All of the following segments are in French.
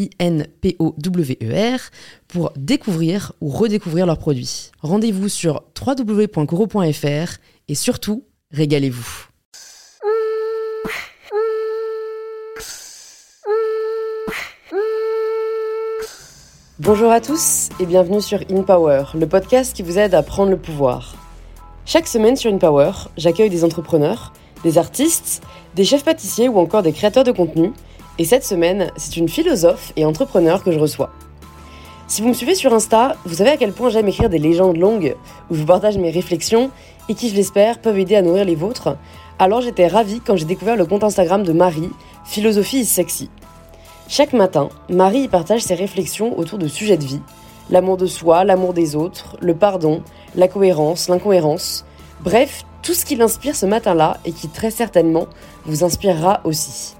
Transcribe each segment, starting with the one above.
I-N-P-O-W-E-R, pour découvrir ou redécouvrir leurs produits. Rendez-vous sur www.coro.fr et surtout, régalez-vous. Bonjour à tous et bienvenue sur InPower, le podcast qui vous aide à prendre le pouvoir. Chaque semaine sur InPower, j'accueille des entrepreneurs, des artistes, des chefs pâtissiers ou encore des créateurs de contenu et cette semaine, c'est une philosophe et entrepreneur que je reçois. Si vous me suivez sur Insta, vous savez à quel point j'aime écrire des légendes longues où je vous partage mes réflexions et qui, je l'espère, peuvent aider à nourrir les vôtres. Alors j'étais ravie quand j'ai découvert le compte Instagram de Marie, Philosophie is sexy. Chaque matin, Marie partage ses réflexions autour de sujets de vie, l'amour de soi, l'amour des autres, le pardon, la cohérence, l'incohérence, bref, tout ce qui l'inspire ce matin-là et qui très certainement vous inspirera aussi.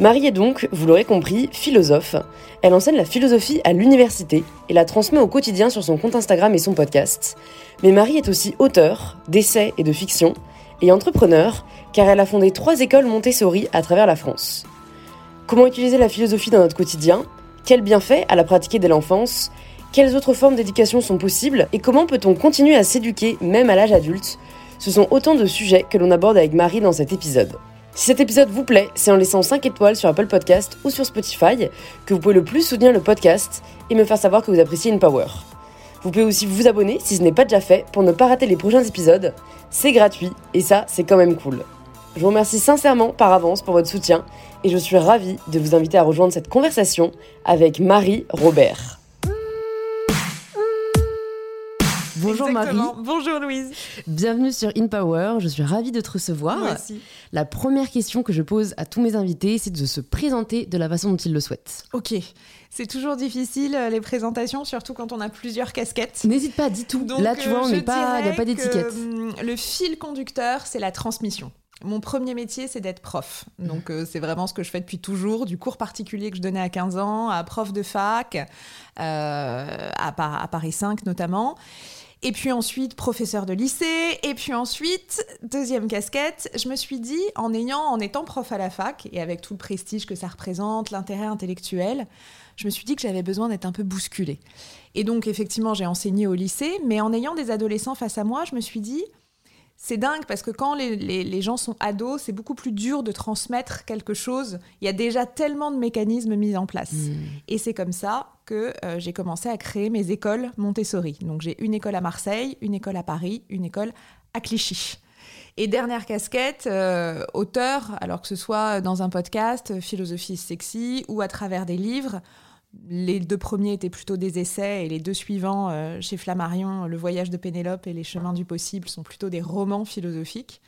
Marie est donc, vous l'aurez compris, philosophe. Elle enseigne la philosophie à l'université et la transmet au quotidien sur son compte Instagram et son podcast. Mais Marie est aussi auteure d'essais et de fiction et entrepreneur car elle a fondé trois écoles Montessori à travers la France. Comment utiliser la philosophie dans notre quotidien? Quels bienfaits à la pratiquer dès l'enfance? Quelles autres formes d'éducation sont possibles? Et comment peut-on continuer à s'éduquer même à l'âge adulte? Ce sont autant de sujets que l'on aborde avec Marie dans cet épisode. Si cet épisode vous plaît, c'est en laissant 5 étoiles sur Apple Podcast ou sur Spotify que vous pouvez le plus soutenir le podcast et me faire savoir que vous appréciez InPower. Vous pouvez aussi vous abonner si ce n'est pas déjà fait pour ne pas rater les prochains épisodes. C'est gratuit et ça, c'est quand même cool. Je vous remercie sincèrement par avance pour votre soutien et je suis ravie de vous inviter à rejoindre cette conversation avec Marie Robert. Bonjour Marie. Bonjour Louise. Bienvenue sur InPower. Je suis ravie de te recevoir. Merci. La première question que je pose à tous mes invités, c'est de se présenter de la façon dont ils le souhaitent. Ok. C'est toujours difficile euh, les présentations, surtout quand on a plusieurs casquettes. N'hésite pas, dis tout. Là, tu vois, on n'est pas, il n'y a pas d'étiquette. Hum, le fil conducteur, c'est la transmission. Mon premier métier, c'est d'être prof. Donc, euh, c'est vraiment ce que je fais depuis toujours, du cours particulier que je donnais à 15 ans, à prof de fac, euh, à, à Paris 5 notamment. Et puis ensuite, professeur de lycée. Et puis ensuite, deuxième casquette, je me suis dit, en, ayant, en étant prof à la fac, et avec tout le prestige que ça représente, l'intérêt intellectuel, je me suis dit que j'avais besoin d'être un peu bousculée. Et donc, effectivement, j'ai enseigné au lycée, mais en ayant des adolescents face à moi, je me suis dit, c'est dingue parce que quand les, gens sont ados, c'est beaucoup plus dur de transmettre quelque chose. Il y a déjà tellement de mécanismes mis en place. Hmm. Et c'est comme ça que euh, j'ai commencé à créer mes écoles Montessori. Donc j'ai une école à Marseille, une école à Paris, une école à Clichy. Et dernière casquette, euh, auteur, alors que ce soit dans un podcast, Philosophie sexy, ou à travers des livres les deux premiers étaient plutôt des essais et les deux suivants, euh, chez Flammarion, Le voyage de Pénélope et Les chemins du possible, sont plutôt des romans philosophiques.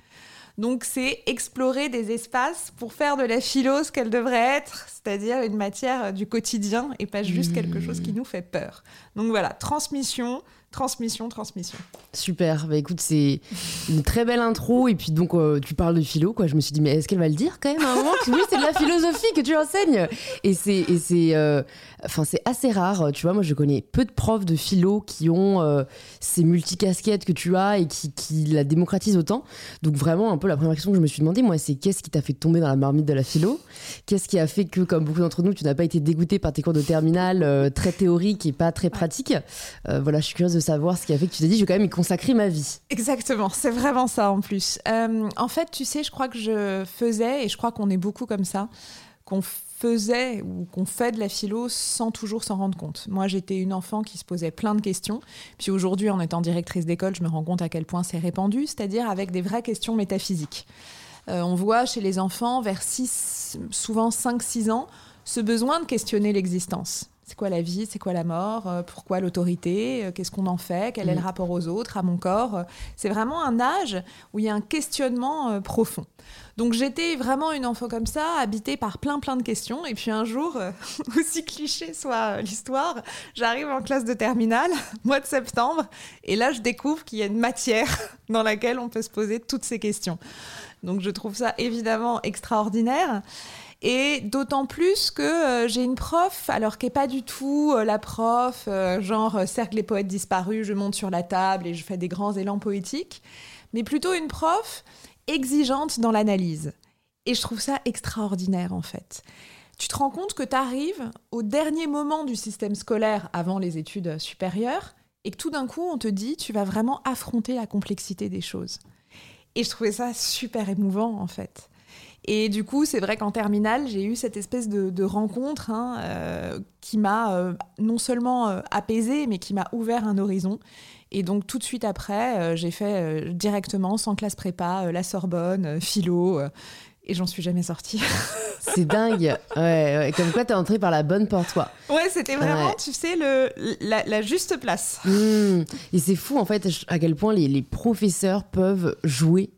Donc c'est explorer des espaces pour faire de la philo ce qu'elle devrait être, c'est-à-dire une matière du quotidien et pas juste quelque chose qui nous fait peur. Donc voilà, transmission, transmission, transmission. Super. Bah écoute, c'est une très belle intro. Et puis donc, euh, tu parles de philo, quoi. Je me suis dit, mais est-ce qu'elle va le dire quand même à un moment? Que oui, c'est de la philosophie que tu enseignes Et c'est, et c'est, euh, enfin, c'est assez rare. Tu vois, moi, je connais peu de profs de philo qui ont euh, ces multicasquettes que tu as et qui, qui la démocratisent autant. Donc vraiment, un peu la première question que je me suis demandé, moi, c'est qu'est-ce qui t'a fait tomber dans la marmite de la philo? Qu'est-ce qui a fait que, comme beaucoup d'entre nous, tu n'as pas été dégoûté par tes cours de terminale très théoriques et pas très pratiques? Voilà, je suis curieuse de savoir ce qui a fait que tu t'es dit, je vais quand même y consacrer ma vie. Exactement, c'est vraiment ça en plus. Euh, en fait, tu sais, je crois que je faisais, et je crois qu'on est beaucoup comme ça, qu'on faisait ou qu'on fait de la philo sans toujours s'en rendre compte. Moi, j'étais une enfant qui se posait plein de questions. Puis aujourd'hui, en étant directrice d'école, je me rends compte à quel point c'est répandu, c'est-à-dire avec des vraies questions métaphysiques. Euh, on voit chez les enfants, vers 6, souvent 5-6 ans, ce besoin de questionner l'existence. C'est quoi la vie? C'est quoi la mort? Euh, Pourquoi l'autorité? Euh, Qu'est-ce qu'on en fait? Quel est le mm. rapport aux autres, à mon corps? C'est vraiment un âge où il y a un questionnement profond. Donc j'étais vraiment une enfant comme ça, habitée par plein plein de questions. Et puis un jour, aussi cliché soit l'histoire, j'arrive en classe de terminale, mois de septembre, et là je découvre qu'il y a une matière dans laquelle on peut se poser toutes ces questions. Donc je trouve ça évidemment extraordinaire. Et d'autant plus que euh, j'ai une prof, alors qui n'est pas du tout euh, la prof, euh, genre cercle les poètes disparus, je monte sur la table et je fais des grands élans poétiques, mais plutôt une prof exigeante dans l'analyse. Et je trouve ça extraordinaire en fait. Tu te rends compte que tu arrives au dernier moment du système scolaire avant les études supérieures et que tout d'un coup on te dit tu vas vraiment affronter la complexité des choses. Et je trouvais ça super émouvant, en fait. Et du coup, c'est vrai qu'en terminale, j'ai eu cette espèce de, rencontre hein, euh, qui m'a euh, non seulement euh, apaisée, mais qui m'a ouvert un horizon. Et donc, tout de suite après, j'ai fait directement, sans classe prépa, la Sorbonne, philo, et j'en suis jamais sortie. c'est dingue. Ouais, Comme quoi, t'es entrée par la bonne porte, quoi. Ouais, c'était vraiment, tu sais, le, la, juste place. Mmh. Et c'est fou, en fait, à quel point les, les professeurs peuvent jouer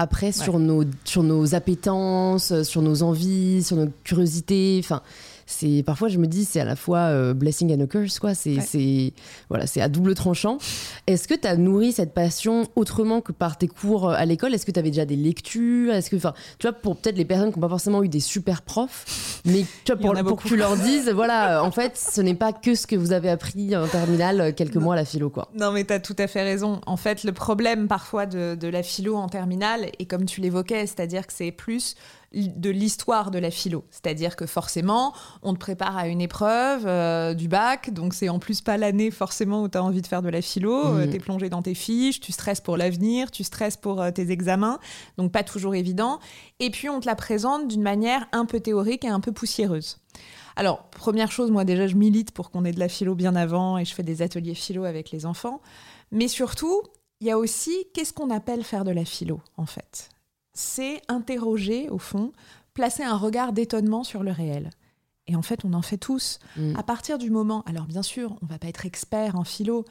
après sur, nos, sur nos appétences, sur nos envies, sur nos curiosités. Enfin, c'est parfois je me dis c'est à la fois euh, blessing and a curse quoi. C'est c'est voilà c'est à double tranchant. Est-ce que tu as nourri cette passion autrement que par tes cours euh, à l'école? Est-ce que tu avais déjà des lectures? Est-ce que enfin tu vois pour peut-être les personnes qui n'ont pas forcément eu des super profs mais tu vois, pour, pour que tu leur dises voilà euh, en fait ce n'est pas que ce que vous avez appris en terminale quelques mois à la philo quoi. Non mais tu as tout à fait raison. En fait le problème parfois de, de la philo en terminale et comme tu l'évoquais c'est-à-dire que c'est plus de l'histoire de la philo. C'est-à-dire que forcément, on te prépare à une épreuve euh, du bac, donc c'est en plus pas l'année forcément où tu as envie de faire de la philo, euh, mmh. tu es plongé dans tes fiches, tu stresses pour l'avenir, tu stresses pour euh, tes examens, donc pas toujours évident. Et puis on te la présente d'une manière un peu théorique et un peu poussiéreuse. Alors, première chose, moi déjà, je milite pour qu'on ait de la philo bien avant et je fais des ateliers philo avec les enfants. Mais surtout, il y a aussi qu'est-ce qu'on appelle faire de la philo, en fait? C'est interroger, au fond, placer un regard d'étonnement sur le réel. Et en fait, on en fait tous. Mm. À partir du moment, alors bien sûr, on va pas être expert en philo,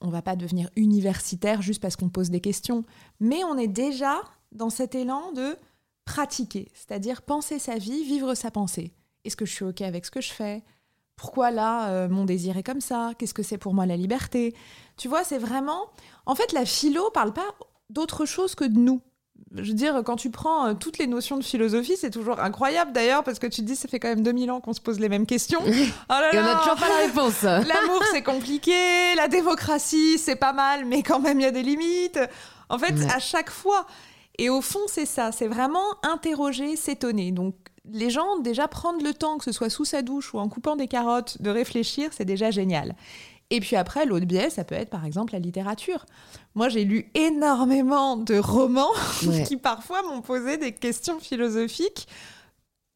on va pas devenir universitaire juste parce qu'on pose des questions, mais on est déjà dans cet élan de pratiquer, c'est-à-dire penser sa vie, vivre sa pensée. Est-ce que je suis OK avec ce que je fais? Pourquoi là, euh, mon désir est comme ça? Qu'est-ce que c'est pour moi la liberté? Tu vois, c'est vraiment... En fait, la philo parle pas d'autre chose que de nous je veux dire, quand tu prends euh, toutes les notions de philosophie, c'est toujours incroyable d'ailleurs, parce que tu te dis, ça fait quand même 2000 ans qu'on se pose les mêmes questions. Oh Et on n'a toujours pas la réponse. L'amour, c'est compliqué. La démocratie, c'est pas mal, mais quand même, il y a des limites. En fait, à chaque fois. Et au fond, c'est ça. C'est vraiment interroger, s'étonner. Donc, les gens, déjà, prendre le temps, que ce soit sous sa douche ou en coupant des carottes, de réfléchir, c'est déjà génial. Et puis après, l'autre biais, ça peut être par exemple la littérature. Moi, j'ai lu énormément de romans qui parfois m'ont posé des questions philosophiques,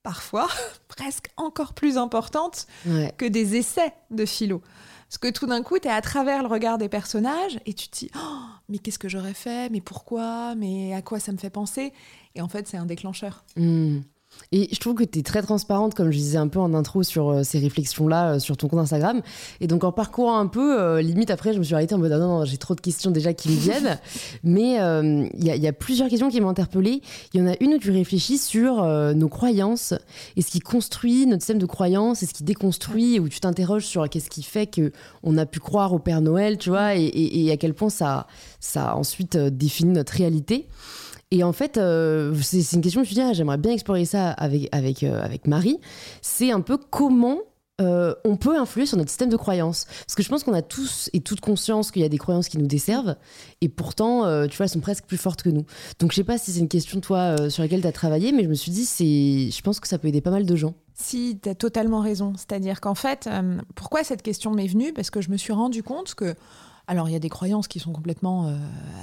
parfois presque encore plus importantes que des essais de philo. Parce que tout d'un coup, tu es à travers le regard des personnages et tu te dis oh, Mais qu'est-ce que j'aurais fait? Mais pourquoi? Mais à quoi ça me fait penser? Et en fait, c'est un déclencheur. Hmm. Et je trouve que tu es très transparente, comme je disais un peu en intro, sur euh, ces réflexions-là, euh, sur ton compte Instagram. Et donc, en parcourant un peu, euh, limite après, je me suis arrêtée en mode ah non, non, j'ai trop de questions déjà qui me viennent. Mais il y, a plusieurs questions qui m'ont interpellée. Il y en a une où tu réfléchis sur nos croyances et ce qui construit notre système de croyances et ce qui déconstruit, où tu t'interroges sur qu'est-ce qui fait qu'on a pu croire au Père Noël, tu vois, et, et à quel point ça, ça ensuite définit notre réalité. Et en fait, euh, c'est une question que je me suis dit, ah, j'aimerais bien explorer ça avec, avec, euh, avec Marie. C'est un peu comment euh, on peut influer sur notre système de croyances. Parce que je pense qu'on a tous et toutes conscience qu'il y a des croyances qui nous desservent, et pourtant, tu vois, elles sont presque plus fortes que nous. Donc je sais pas si c'est une question, toi, sur laquelle tu as travaillé, mais je me suis dit, c'est, je pense que ça peut aider pas mal de gens. Si, tu as totalement raison. C'est-à-dire qu'en fait, pourquoi cette question m'est venue? Parce que je me suis rendu compte que alors, il y a des croyances qui sont complètement euh,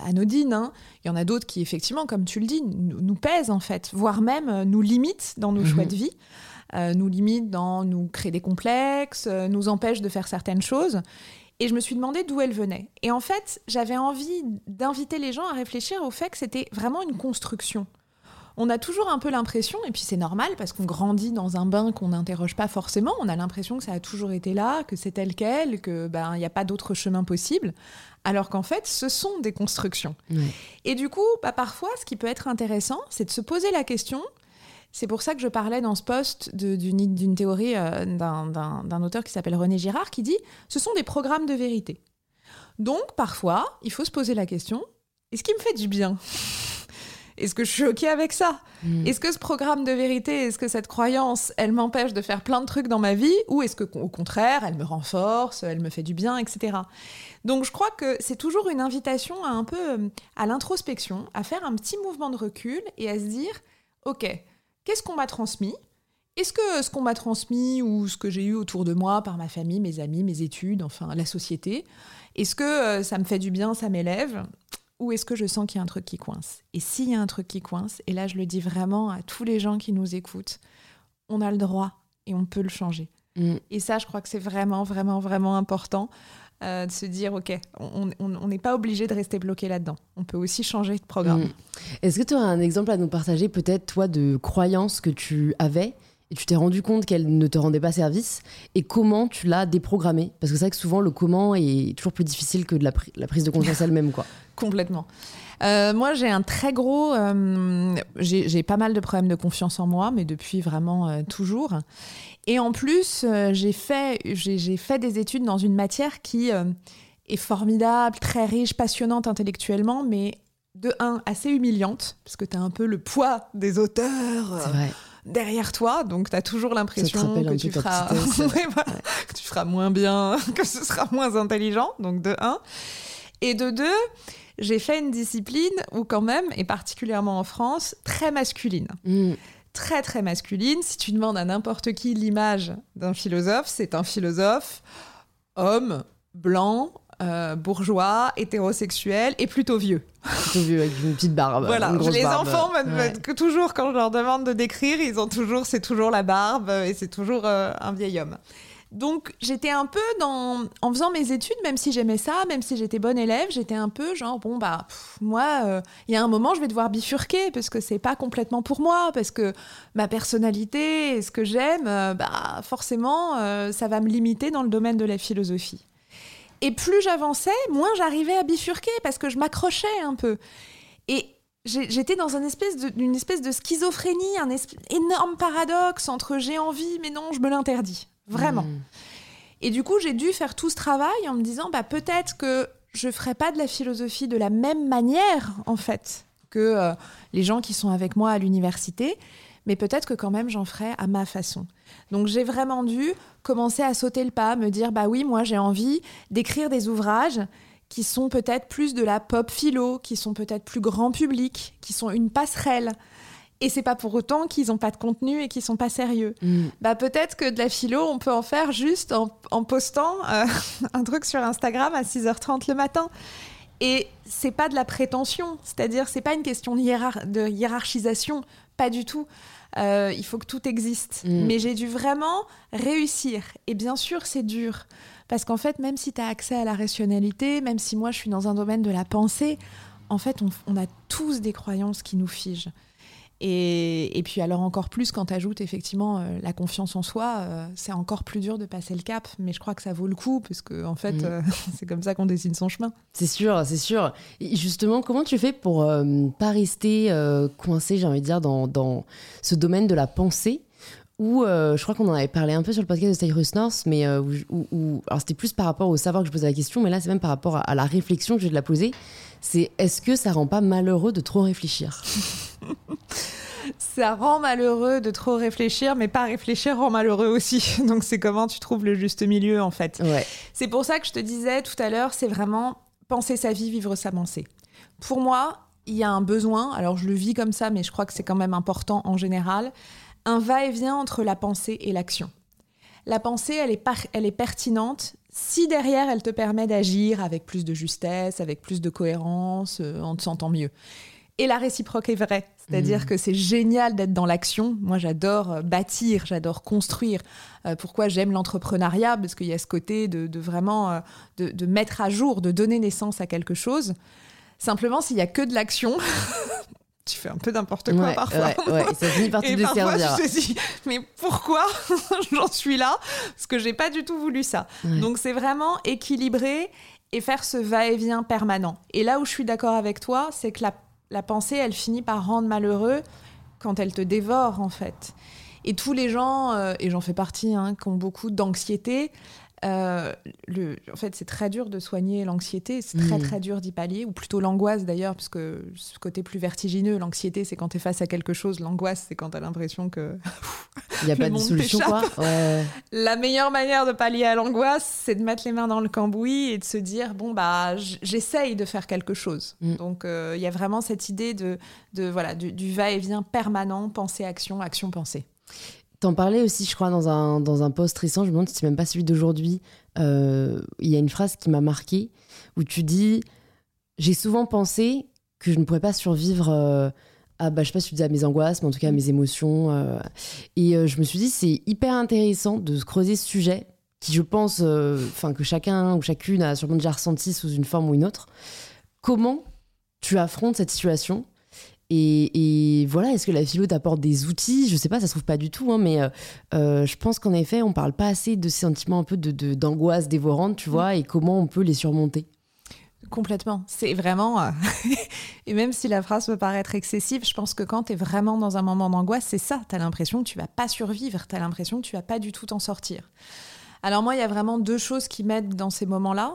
anodines. Hein. Il y en a d'autres qui, effectivement, comme tu le dis, nous, pèsent, en fait, voire même euh, nous limitent dans nos choix mhm. de vie. euh, nous limite dans nous créer des complexes, euh, nous empêche de faire certaines choses. Et je me suis demandé d'où elle venait. Et en fait, j'avais envie d'inviter les gens à réfléchir au fait que c'était vraiment une construction. On a toujours un peu l'impression, et puis c'est normal parce qu'on grandit dans un bain qu'on n'interroge pas forcément, on a l'impression que ça a toujours été là, que c'est tel quel, que ben il n'y a pas d'autre chemin possible, alors qu'en fait ce sont des constructions. Et du coup, bah, parfois, ce qui peut être intéressant, c'est de se poser la question c'est pour ça que je parlais dans ce poste d'une théorie euh, d'un auteur qui s'appelle René Girard qui dit ce sont des programmes de vérité. Donc parfois, il faut se poser la question est-ce qu'il me fait du bien? Est-ce que je suis OK avec ça hmm. Est-ce que ce programme de vérité, est-ce que cette croyance, elle m'empêche de faire plein de trucs dans ma vie Ou est-ce que, au contraire, elle me renforce, elle me fait du bien, etc. Donc je crois que c'est toujours une invitation à un peu euh, à l'introspection, à faire un petit mouvement de recul et à se dire OK, Qu'est-ce qu'on m'a transmis? Est-ce que ce qu'on m'a transmis ou ce que j'ai eu autour de moi par ma famille, mes amis, mes études, enfin la société, est-ce que euh, ça me fait du bien, ça m'élève? Ou est-ce que je sens qu'il y a un truc qui coince Et s'il y a un truc qui coince, et là je le dis vraiment à tous les gens qui nous écoutent, on a le droit et on peut le changer. Mm. Et ça, je crois que c'est vraiment, vraiment, vraiment important. Euh, de se dire, OK, on n'est pas obligé de rester bloqué là-dedans. On peut aussi changer de programme. Mm. Est-ce que tu aurais un exemple à nous partager, peut-être, toi, de croyances que tu avais et tu t'es rendu compte qu'elles ne te rendaient pas service et comment tu l'as déprogrammée? Parce que c'est vrai que souvent, le comment est toujours plus difficile que de la, la prise de conscience elle-même. quoi. Complètement. Euh, moi, j'ai un très gros. Euh, j'ai pas mal de problèmes de confiance en moi, mais depuis vraiment euh, toujours. Et en plus, j'ai fait, fait des études dans une matière qui est formidable, très riche, passionnante intellectuellement, mais de un, assez humiliante, parce que tu as un peu le poids des auteurs. Derrière toi, donc tu as toujours l'impression que, tu feras... que tu feras moins bien, que ce sera moins intelligent, donc de un. Et de deux, j'ai fait une discipline où quand même, et particulièrement en France, très masculine. Mm. Très très masculine. Si tu demandes à n'importe qui l'image d'un philosophe, c'est un philosophe homme, blanc, euh, bourgeois, hétérosexuel et plutôt vieux. Plutôt vieux avec une petite barbe. Voilà, les enfants, que toujours quand je leur demande de décrire, ils ont toujours, c'est toujours la barbe et c'est toujours euh, un vieil homme. Donc j'étais un peu dans, en faisant mes études, même si j'aimais ça, même si j'étais bonne élève, j'étais un peu genre bon bah moi, euh, il y a un moment je vais devoir bifurquer parce que c'est pas complètement pour moi, parce que ma personnalité et ce que j'aime, euh, bah forcément euh, ça va me limiter dans le domaine de la philosophie. Et plus j'avançais, moins j'arrivais à bifurquer parce que je m'accrochais un peu. Et j'étais dans une espèce, de, une espèce de schizophrénie, un énorme paradoxe entre j'ai envie mais non, je me l'interdis. Vraiment. Hmm. Et du coup, j'ai dû faire tout ce travail en me disant, bah, peut-être que je ferai pas de la philosophie de la même manière, en fait, que euh, les gens qui sont avec moi à l'université, mais peut-être que quand même j'en ferai à ma façon. Donc j'ai vraiment dû commencer à sauter le pas, me dire, bah oui, moi j'ai envie d'écrire des ouvrages qui sont peut-être plus de la pop philo, qui sont peut-être plus grand public, qui sont une passerelle. Et c'est pas pour autant qu'ils ont pas de contenu et qu'ils sont pas sérieux. Mm. Bah peut-être que de la philo, on peut en faire juste en, postant euh, un truc sur Instagram à 6h30 le matin. Et c'est pas de la prétention, c'est-à-dire c'est pas une question de, hiérarchisation, pas du tout. Euh, il faut que tout existe. Mm. Mais j'ai dû vraiment réussir. Et bien sûr, c'est dur. Parce qu'en fait, même si tu as accès à la rationalité, même si moi je suis dans un domaine de la pensée, en fait, on, on a tous des croyances qui nous figent. Et, puis alors encore plus quand tu ajoutes effectivement euh, la confiance en soi, euh, c'est encore plus dur de passer le cap, mais je crois que ça vaut le coup, parce que en fait, mm. euh, c'est comme ça qu'on dessine son chemin. C'est sûr, c'est sûr. Et justement, comment tu fais pour pas rester coincé, j'ai envie de dire, dans, dans, ce domaine de la pensée où je crois qu'on en avait parlé un peu sur le podcast de Cyrus North, mais où, alors c'était plus par rapport au savoir que je posais la question, mais là c'est même par rapport à, la réflexion que je vais te la poser. C'est est-ce que ça rend pas malheureux de trop réfléchir? ça rend malheureux de trop réfléchir, mais pas réfléchir rend malheureux aussi. Donc c'est comment tu trouves le juste milieu en fait. C'est pour ça que je te disais tout à l'heure, c'est vraiment penser sa vie, vivre sa pensée. Pour moi, il y a un besoin, alors je le vis comme ça, mais je crois que c'est quand même important en général, un va-et-vient entre la pensée et l'action. La pensée, elle est, elle est pertinente si derrière elle te permet d'agir avec plus de justesse, avec plus de cohérence, euh, en te sentant mieux. Et la réciproque est vraie. C'est-à-dire Mhm. que c'est génial d'être dans l'action. Moi, j'adore euh, bâtir, j'adore construire. Euh, pourquoi j'aime l'entrepreneuriat? Parce qu'il y a ce côté de, de vraiment euh, de, de mettre à jour, de donner naissance à quelque chose. Simplement, s'il y a que de l'action, tu fais un peu n'importe quoi Ouais, parfois. ouais, ouais, ça finit par te Et parfois, desservir. je te dis, mais pourquoi j'en suis là? Parce que j'ai pas du tout voulu ça. Ouais. Donc, c'est vraiment équilibrer et faire ce va-et-vient permanent. Et là où je suis d'accord avec toi, c'est que la, la pensée, elle finit par rendre malheureux quand elle te dévore, en fait. Et tous les gens, euh, et j'en fais partie, hein, qui ont beaucoup d'anxiété, euh, le, en fait, c'est très dur de soigner l'anxiété, c'est très Mhm. très dur d'y pallier, ou plutôt l'angoisse d'ailleurs, parce que ce côté plus vertigineux, l'anxiété, c'est quand tu es face à quelque chose, l'angoisse, c'est quand tu as l'impression que Il n'y a pas de solution, quoi. Ouais. la meilleure manière de pallier à l'angoisse, c'est de mettre les mains dans le cambouis et de se dire bon bah j'essaye de faire quelque chose. Mm. Donc euh, il y a vraiment cette idée de, de voilà du, du va-et-vient permanent, pensée action, action pensée. T'en parlais aussi, je crois, dans un, dans un post récent, je me demande si c'est même pas celui d'aujourd'hui. Euh, Il y a une phrase qui m'a marqué où tu dis J'ai souvent pensé que je ne pourrais pas survivre euh, à, bah, je sais pas si tu dis à mes angoisses, mais en tout cas à mes émotions. euh. et je me suis dit C'est hyper intéressant de se creuser ce sujet qui, je pense, enfin que chacun ou chacune a sûrement déjà ressenti sous une forme ou une autre. Comment tu affrontes cette situation et, et voilà, est-ce que la philo t'apporte des outils? Je sais pas, ça se trouve pas du tout, hein, mais euh, euh, je pense qu'en effet, on parle pas assez de ces sentiments un peu de, d'angoisse dévorante, tu vois, et comment on peut les surmonter. Complètement. C'est vraiment. euh, et même si la phrase peut paraître excessive, je pense que quand tu es vraiment dans un moment d'angoisse, c'est ça. Tu as l'impression que tu vas pas survivre. Tu as l'impression que tu vas pas du tout t'en sortir. Alors, moi, il y a vraiment deux choses qui m'aident dans ces moments-là.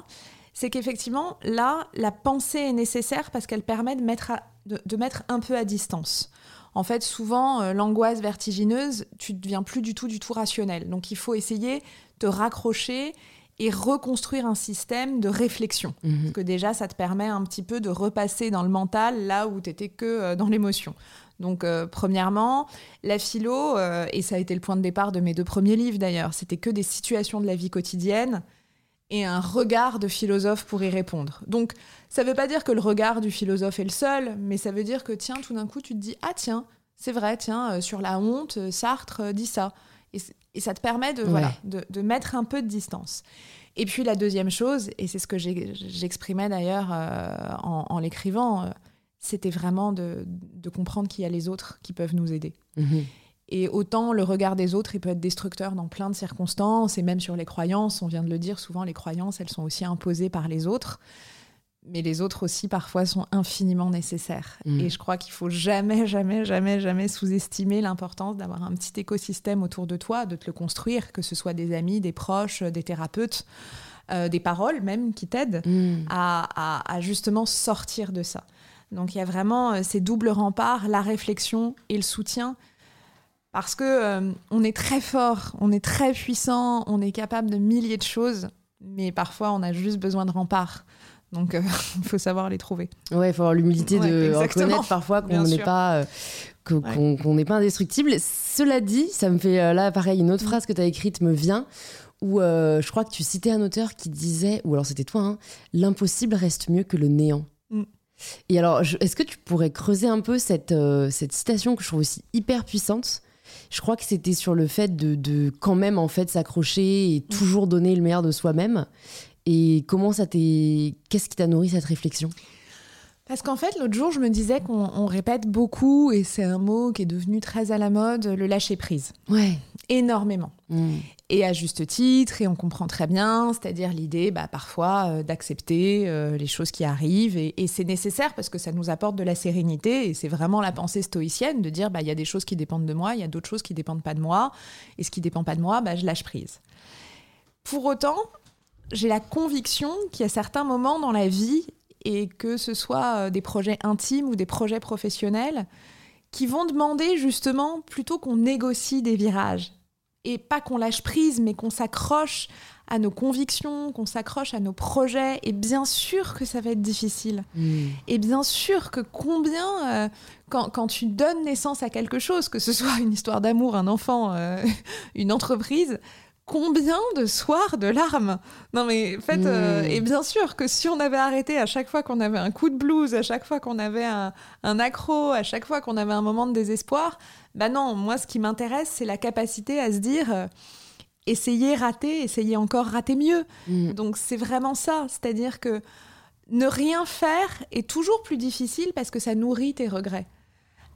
C'est qu'effectivement, là, la pensée est nécessaire parce qu'elle permet de mettre, à- de, de mettre un peu à distance. En fait, souvent, euh, l'angoisse vertigineuse, tu deviens plus du tout, du tout rationnel. Donc, il faut essayer de raccrocher et reconstruire un système de réflexion. Mhm. Parce que déjà, ça te permet un petit peu de repasser dans le mental là où tu étais que euh, dans l'émotion. Donc, euh, premièrement, la philo, euh, et ça a été le point de départ de mes deux premiers livres d'ailleurs, c'était que des situations de la vie quotidienne et un regard de philosophe pour y répondre. Donc, ça veut pas dire que le regard du philosophe est le seul, mais ça veut dire que, tiens, tout d'un coup, tu te dis, ah tiens, c'est vrai, tiens, euh, sur la honte, euh, Sartre euh, dit ça. Et, ça te permet de, Ouais. voilà, de, de mettre un peu de distance. Et puis la deuxième chose, et c'est ce que j'exprimais d'ailleurs en, en l'écrivant, c'était vraiment de, de comprendre qu'il y a les autres qui peuvent nous aider. Mhm. Et autant le regard des autres, il peut être destructeur dans plein de circonstances, et même sur les croyances, on vient de le dire, souvent les croyances, elles sont aussi imposées par les autres. Mais les autres aussi, parfois, sont infiniment nécessaires. Mm. Et je crois qu'il faut jamais, jamais, jamais, jamais sous-estimer l'importance d'avoir un petit écosystème autour de toi, de te le construire, que ce soit des amis, des proches, des thérapeutes, euh, des paroles même qui t'aident à, à- à justement sortir de ça. Donc il y a vraiment euh, ces doubles remparts, la réflexion et le soutien. Parce que euh, on est très fort, on est très puissant, on est capable de milliers de choses, mais parfois on a juste besoin de remparts. Donc euh, il faut savoir les trouver. Ouais, il faut avoir l'humilité Ouais, de reconnaître parfois qu'on n'est pas, euh, Ouais. qu'on n'est pas indestructible. Cela dit, ça me fait là pareil, une autre Mm. phrase que tu as écrite me vient où euh, je crois que tu citais un auteur qui disait, ou alors c'était toi, hein, l'impossible reste mieux que le néant. Mm. Et alors, est-ce que tu pourrais creuser un peu cette, cette citation que je trouve aussi hyper puissante Je crois que c'était sur le fait de, de quand même en fait s'accrocher et Mm. toujours donner le meilleur de soi-même. Et comment ça t'est, qu'est-ce qui t'a nourri cette réflexion? Parce qu'en fait, l'autre jour, je me disais qu'on on répète beaucoup, et c'est un mot qui est devenu très à la mode, le lâcher prise. Ouais. Énormément. Mm. Et à juste titre, et on comprend très bien, c'est-à-dire l'idée bah, parfois euh, d'accepter euh, les choses qui arrivent, et, et c'est nécessaire parce que ça nous apporte de la sérénité, et c'est vraiment la pensée stoïcienne de dire bah, il y a des choses qui dépendent de moi, il y a d'autres choses qui dépendent pas de moi, et ce qui dépend pas de moi, bah, je lâche prise. Pour autant, j'ai la conviction qu'il y a certains moments dans la vie, et que ce soit euh, des projets intimes ou des projets professionnels, qui vont demander justement plutôt qu'on négocie des virages et pas qu'on lâche prise, mais qu'on s'accroche à nos convictions, qu'on s'accroche à nos projets. Et bien sûr que ça va être difficile. Mm. Et bien sûr que combien, euh, quand, quand tu donnes naissance à quelque chose, que ce soit une histoire d'amour, un enfant, euh, une entreprise, combien de soirs de larmes Non mais en fait, euh, Mm. et bien sûr que si on avait arrêté à chaque fois qu'on avait un coup de blues, à chaque fois qu'on avait un, un accro, à chaque fois qu'on avait un moment de désespoir, bah non, moi ce qui m'intéresse c'est la capacité à se dire, euh, essayez, rater, essayez encore, rater mieux. Mm. Donc c'est vraiment ça, c'est-à-dire que ne rien faire est toujours plus difficile parce que ça nourrit tes regrets.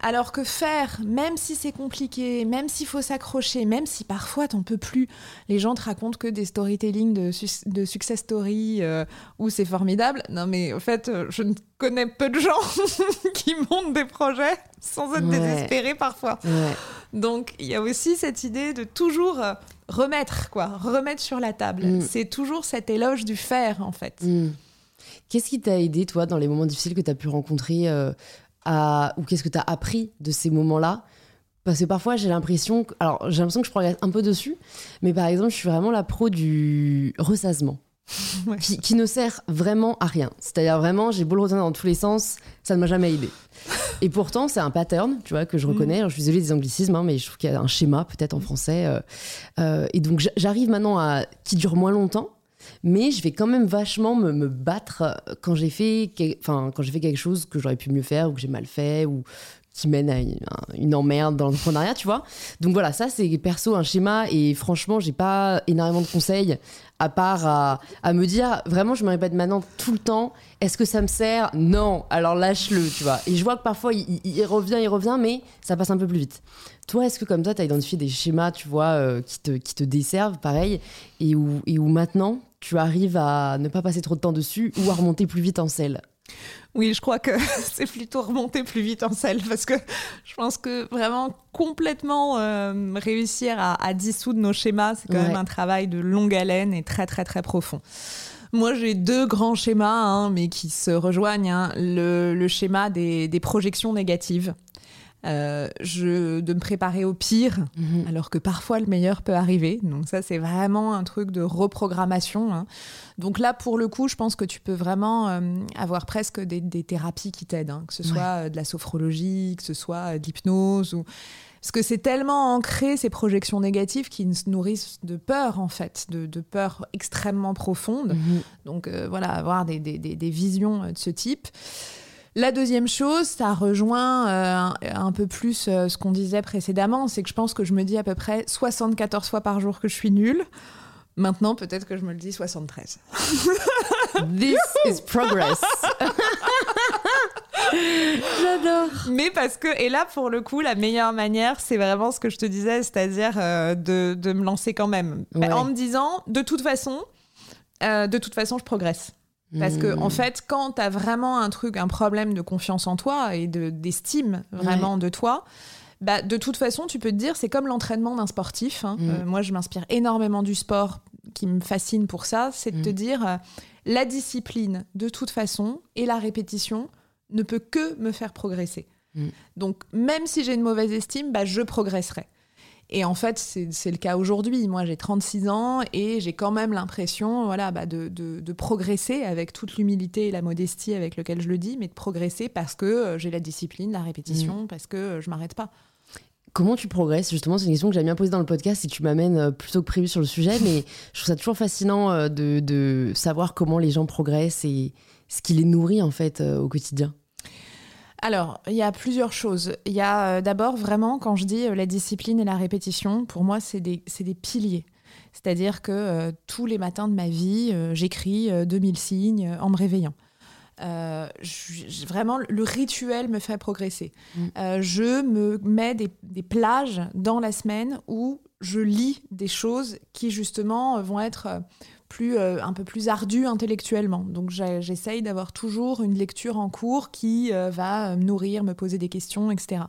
Alors que faire, même si c'est compliqué, même s'il faut s'accrocher, même si parfois t'en peux plus, les gens te racontent que des storytelling de, su- de success story euh, où c'est formidable. Non mais en fait, euh, je ne connais peu de gens qui montent des projets sans être Ouais. désespérés parfois. Ouais. Donc il y a aussi cette idée de toujours euh, remettre quoi, remettre sur la table. Mm. C'est toujours cet éloge du faire en fait. Mm. Qu'est-ce qui t'a aidé, toi, dans les moments difficiles que tu as pu rencontrer euh, à... ou qu'est-ce que tu as appris de ces moments-là? Parce que parfois, j'ai l'impression que... Alors, j'ai l'impression que je progresse un peu dessus, mais par exemple, je suis vraiment la pro du ressassement. Ouais. Qui, qui ne sert vraiment à rien. C'est-à-dire vraiment, j'ai beau le retenir dans tous les sens, ça ne m'a jamais aidé. Et pourtant, c'est un pattern, tu vois, que je reconnais. Alors, je suis désolée des anglicismes, hein, mais je trouve qu'il y a un schéma peut-être en français. euh, euh, et donc, j'arrive maintenant à qui dure moins longtemps, mais je vais quand même vachement me, me battre euh, quand j'ai fait, enfin, quand j'ai fait quelque chose que j'aurais pu mieux faire ou que j'ai mal fait ou qui mène à une, emmerde dans l'entrepreneuriat, tu vois. Donc voilà, ça c'est perso un schéma et franchement, j'ai pas énormément de conseils à part à, me dire vraiment, je me répète maintenant tout le temps, est-ce que ça me sert? Non, alors lâche-le, tu vois. Et je vois que parfois il revient, il revient, mais ça passe un peu plus vite. Toi, est-ce que comme toi, tu as identifié des schémas, tu vois, euh, qui, te, qui te desservent, pareil, et où, et où maintenant, tu arrives à ne pas passer trop de temps dessus ou à remonter plus vite en selle Oui, je crois que c'est plutôt remonter plus vite en selle parce que je pense que vraiment complètement euh, réussir à, à dissoudre nos schémas, c'est quand Ouais. même un travail de longue haleine et très très très profond. Moi, j'ai deux grands schémas, hein, mais qui se rejoignent. hein. Le, le schéma des, des projections négatives. Euh, je, de me préparer au pire, alors que parfois le meilleur peut arriver. Donc ça, c'est vraiment un truc de reprogrammation. hein. Donc là, pour le coup, je pense que tu peux vraiment euh, avoir presque des, des thérapies qui t'aident, hein, que ce soit euh, de la sophrologie, que ce soit de l'hypnose ou parce que c'est tellement ancré ces projections négatives qui se nourrissent de peur en fait, de, de peur extrêmement profonde. Mhm. Donc euh, voilà, avoir des, des- des- des visions de ce type. La deuxième chose, ça rejoint euh, un, un peu plus euh, ce qu'on disait précédemment, c'est que je pense que je me dis à peu près 74 fois par jour que je suis nulle. Maintenant, peut-être que je me le dis 73. This is progress. J'adore. Mais parce que, et là, pour le coup, la meilleure manière, c'est vraiment ce que je te disais, c'est-à-dire euh, de, de me lancer quand même. Ouais. En me disant, de toute façon, euh, de toute façon, je progresse. Parce que, Hmm. en fait, quand tu as vraiment un truc, un problème de confiance en toi et de- d'estime vraiment de toi, bah, de toute façon, tu peux te dire, c'est comme l'entraînement d'un sportif. hein. Mm. Euh, moi, je m'inspire énormément du sport qui me fascine pour ça. C'est de te Mm. dire, euh, la discipline, de toute façon, et la répétition ne peut que me faire progresser. Donc, même si j'ai une mauvaise estime, bah, je progresserai. Et en fait, c'est le cas aujourd'hui. Moi, j'ai 36 ans et j'ai quand même l'impression voilà, bah, de, de- de progresser avec toute l'humilité et la modestie avec lequel je le dis, mais de progresser parce que euh, j'ai la discipline, la répétition, parce que euh, je m'arrête pas. Comment tu progresses? Justement, c'est une question que j'aime bien poser dans le podcast et tu m'amènes euh, plutôt que prévu sur le sujet, mais je trouve ça toujours fascinant de, de savoir comment les gens progressent et ce qui les nourrit en fait au quotidien. Alors, il y a plusieurs choses. Il y a euh, d'abord vraiment, quand je dis euh, la discipline et la répétition, pour moi, c'est des, des piliers. C'est-à-dire que euh, tous les matins de ma vie, j'écris euh, 2000 signes en me réveillant. Euh, je- vraiment, le rituel me fait progresser. Mm. Euh, je me mets des, des plages dans la semaine où je lis des choses qui justement vont être plus, euh, un peu plus ardues intellectuellement. Donc j'essaye d'avoir toujours une lecture en cours qui euh, va me nourrir, me poser des questions, etc.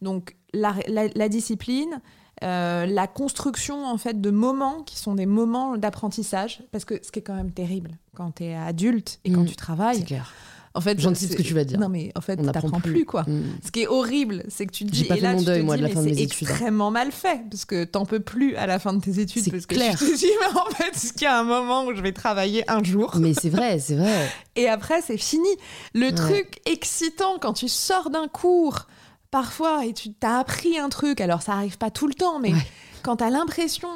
Donc la, la- la discipline, euh, la construction en fait de moments qui sont des moments d'apprentissage, parce que ce qui est quand même terrible quand tu es adulte et quand Mm. tu C'est travailles, clair. En fait, c'est- ce que tu vas dire. Non mais en fait, On n'apprend t'apprends plus. plus quoi. Mm. Ce qui est horrible, c'est que tu te dis, pas et là mon tu te deuil, moi, de dis, la fin de mais mes c'est hein. extrêmement mal fait, parce que t'en peux plus à la fin de tes études, C'est parce que clair. tu te dis, mais en fait, est-ce qu'il y a un moment où je vais travailler un jour Mais c'est vrai, c'est vrai. et après c'est fini. Le Ouais. truc excitant quand tu sors d'un cours, parfois, et tu t'as appris un truc, alors ça arrive pas tout le temps, mais Ouais. quand t'as l'impression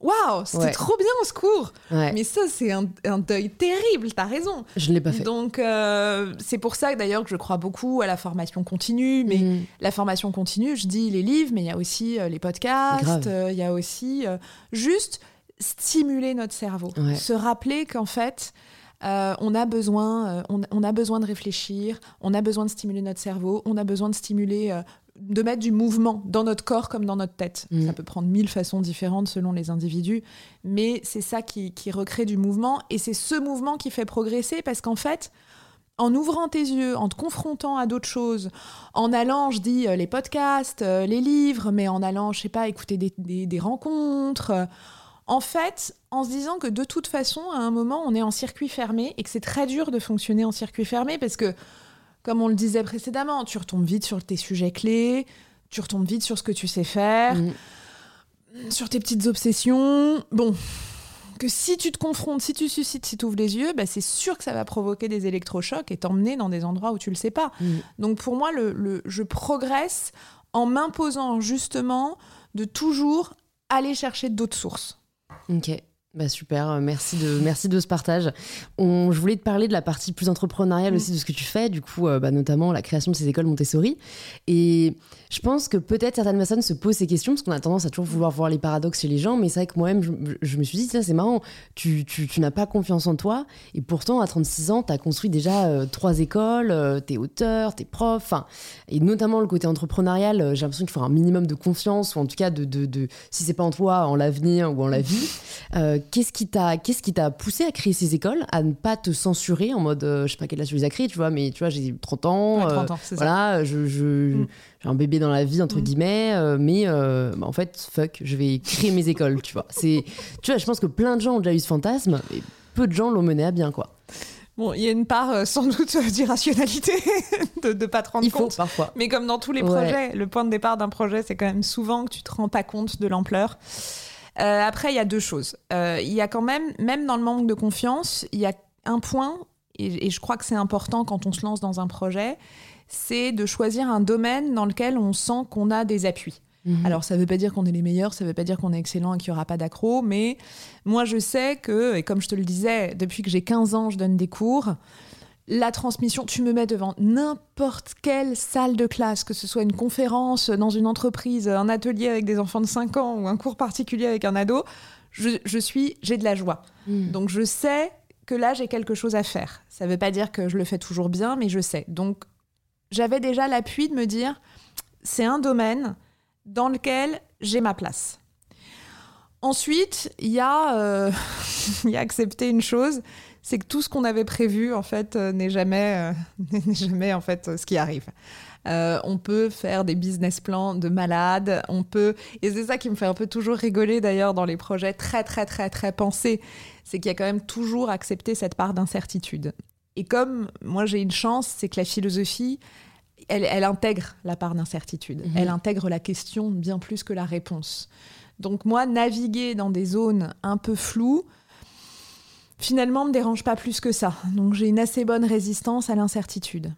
Waouh, c'était trop bien ce cours. Mais ça, c'est un, deuil terrible, t'as raison. Je ne l'ai pas fait. Donc, euh, c'est pour ça d'ailleurs que je crois beaucoup à la formation continue. Mais mm. la formation continue, je dis les livres, mais il y a aussi euh, les podcasts, euh, il y a aussi juste stimuler notre cerveau. Se rappeler qu'en fait, on, a besoin, on, a besoin de réfléchir, on a besoin de stimuler notre cerveau, on a besoin de stimuler de mettre du mouvement dans notre corps comme dans notre tête. Mm. Ça peut prendre mille façons différentes selon les individus, mais c'est ça qui, recrée du mouvement et c'est ce mouvement qui fait progresser parce qu'en fait, en ouvrant tes yeux, en te confrontant à d'autres choses, en allant, je dis, euh, les podcasts, euh, les livres, mais en allant, je sais pas, écouter des, rencontres, euh, en fait, en se disant que de toute façon, à un moment, on est en circuit fermé et que c'est très dur de fonctionner en circuit fermé parce que comme on le disait précédemment, tu retombes vite sur tes sujets clés, tu retombes vite sur ce que tu sais faire, mm. sur tes petites obsessions. Bon, que si tu te confrontes, si tu suscites, si tu ouvres les yeux, bah, c'est sûr que ça va provoquer des électrochocs et t'emmener dans des endroits où tu le sais pas. Mm. Donc pour moi, le, je progresse en m'imposant justement de toujours aller chercher d'autres sources. Ok. Bah super, euh, merci de, merci de ce partage. On, je voulais te parler de la partie plus entrepreneuriale mm. aussi de ce que tu fais, du coup, euh, bah, notamment la création de ces écoles Montessori. Et je pense que peut-être certaines personnes se posent ces questions, parce qu'on a tendance à toujours vouloir voir les paradoxes chez les gens, mais c'est vrai que moi-même, je, me suis dit, c'est marrant, tu, tu, tu n'as pas confiance en toi, et pourtant, à 36 ans, tu as construit déjà euh, trois écoles, t'es auteur, t'es prof, et notamment le côté entrepreneurial, j'ai l'impression qu'il faut un minimum de confiance, ou en tout cas, de, de, de si c'est pas en toi, en l'avenir ou en la vie qu'est-ce qui t'a qu'est-ce qui t'a poussé à créer ces écoles, à ne pas te censurer en mode euh, je sais pas quel âge tu les as créées, tu vois, mais tu vois, j'ai 30 ans, 30 euh, ans voilà, je, mm. J'ai un bébé dans la vie entre mm. guillemets, euh, mais bah, en fait, fuck, je vais créer mes écoles, tu vois. C'est tu vois, je pense que plein de gens ont déjà eu ce fantasme, et peu de gens l'ont mené à bien quoi. Bon, il y a une part sans doute d'irrationalité de ne pas te rendre il compte. Faut, parfois. Mais comme dans tous les projets, le point de départ d'un projet, c'est quand même souvent que tu te rends pas compte de l'ampleur. Euh, après, il y a deux choses. Euh, il y a quand même, même dans le manque de confiance, il y a un point, et, je crois que c'est important quand on se lance dans un projet, c'est de choisir un domaine dans lequel on sent qu'on a des appuis. Mhm. Alors, ça ne veut pas dire qu'on est les meilleurs, ça ne veut pas dire qu'on est excellent et qu'il n'y aura pas d'accro, mais moi, je sais que, et comme je te le disais, depuis que j'ai 15 ans, je donne des cours la transmission, tu me mets devant n'importe quelle salle de classe, que ce soit une conférence dans une entreprise, un atelier avec des enfants de 5 ans ou un cours particulier avec un ado, je, suis, j'ai de la joie. Hmm. Donc je sais que là j'ai quelque chose à faire. Ça ne veut pas dire que je le fais toujours bien, mais je sais. Donc j'avais déjà l'appui de me dire, c'est un domaine dans lequel j'ai ma place. Ensuite, il y, euh, a accepté une chose, c'est que tout ce qu'on avait prévu en fait euh, n'est jamais, euh, jamais en fait ce qui arrive. Euh, on peut faire des business plans de malades, on peut et c'est ça qui me fait un peu toujours rigoler d'ailleurs dans les projets très très très très pensés, c'est qu'il y a quand même toujours accepté cette part d'incertitude. Et comme moi j'ai une chance, c'est que la philosophie elle, elle, intègre la part d'incertitude, mhm. elle intègre la question bien plus que la réponse. Donc moi, naviguer dans des zones un peu floues, finalement, me dérange pas plus que ça. Donc j'ai une assez bonne résistance à l'incertitude.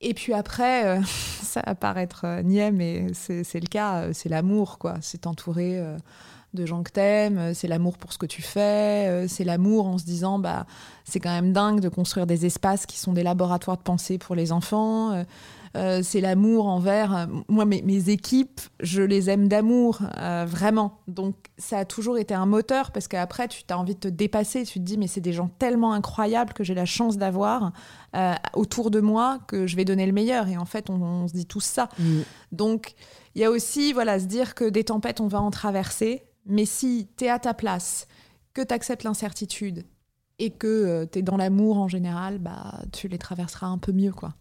Et puis après, euh, ça va paraître euh, niais, mais c'est le cas, euh, c'est l'amour, quoi. C'est entouré de gens que t'aimes, c'est l'amour pour ce que tu fais, c'est l'amour en se disant, bah, c'est quand même dingue de construire des espaces qui sont des laboratoires de pensée pour les enfants. Euh, c'est l'amour envers. Euh, moi, mes, équipes, je les aime d'amour, euh, vraiment. Donc, ça a toujours été un moteur parce qu'après, tu as envie de te dépasser. Tu te dis, mais c'est des gens tellement incroyables que j'ai la chance d'avoir autour de moi que je vais donner le meilleur. Et en fait, on, se dit tous ça. Mm. Donc, il y a aussi, voilà, se dire que des tempêtes, on va en traverser. Mais si tu es à ta place, que tu acceptes l'incertitude et que tu es dans l'amour en général, bah, tu les traverseras un peu mieux, quoi.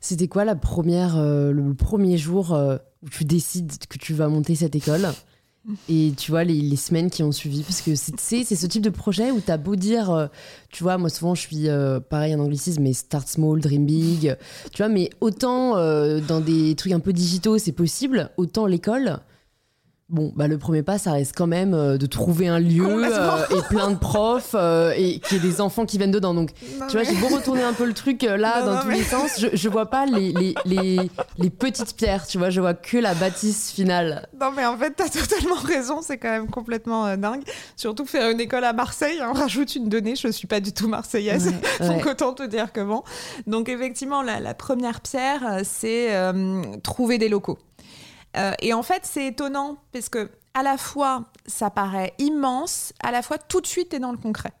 C'était quoi la première, euh, le premier jour euh, où tu décides que tu vas monter cette école? Et tu vois les, semaines qui ont suivi parce que c'est ce type de projet où tu as beau dire euh, tu vois moi souvent je suis pareil en anglicisme mais start small dream big tu vois mais autant dans des trucs un peu digitaux c'est possible autant l'école Bon, bah le premier pas, ça reste quand même euh, de trouver un lieu euh, et plein de profs euh, et qu'il y ait des enfants qui viennent dedans. Donc, Non, tu vois, mais- j'ai beau retourner un peu le truc là Non, dans non, tous mais- les sens, je, je vois pas les, les, les, les petites pierres, tu vois, je vois que la bâtisse finale. Non, mais en fait, t'as totalement raison, c'est quand même complètement dingue. Surtout faire une école à Marseille, hein, on rajoute une donnée, je suis pas du tout marseillaise. Ouais, Donc ouais. autant te dire que bon. Donc effectivement, la, la première pierre, c'est trouver des locaux. Euh, et en fait, c'est étonnant parce que à la fois, ça paraît immense, à la fois tout de suite, t'es dans le concret.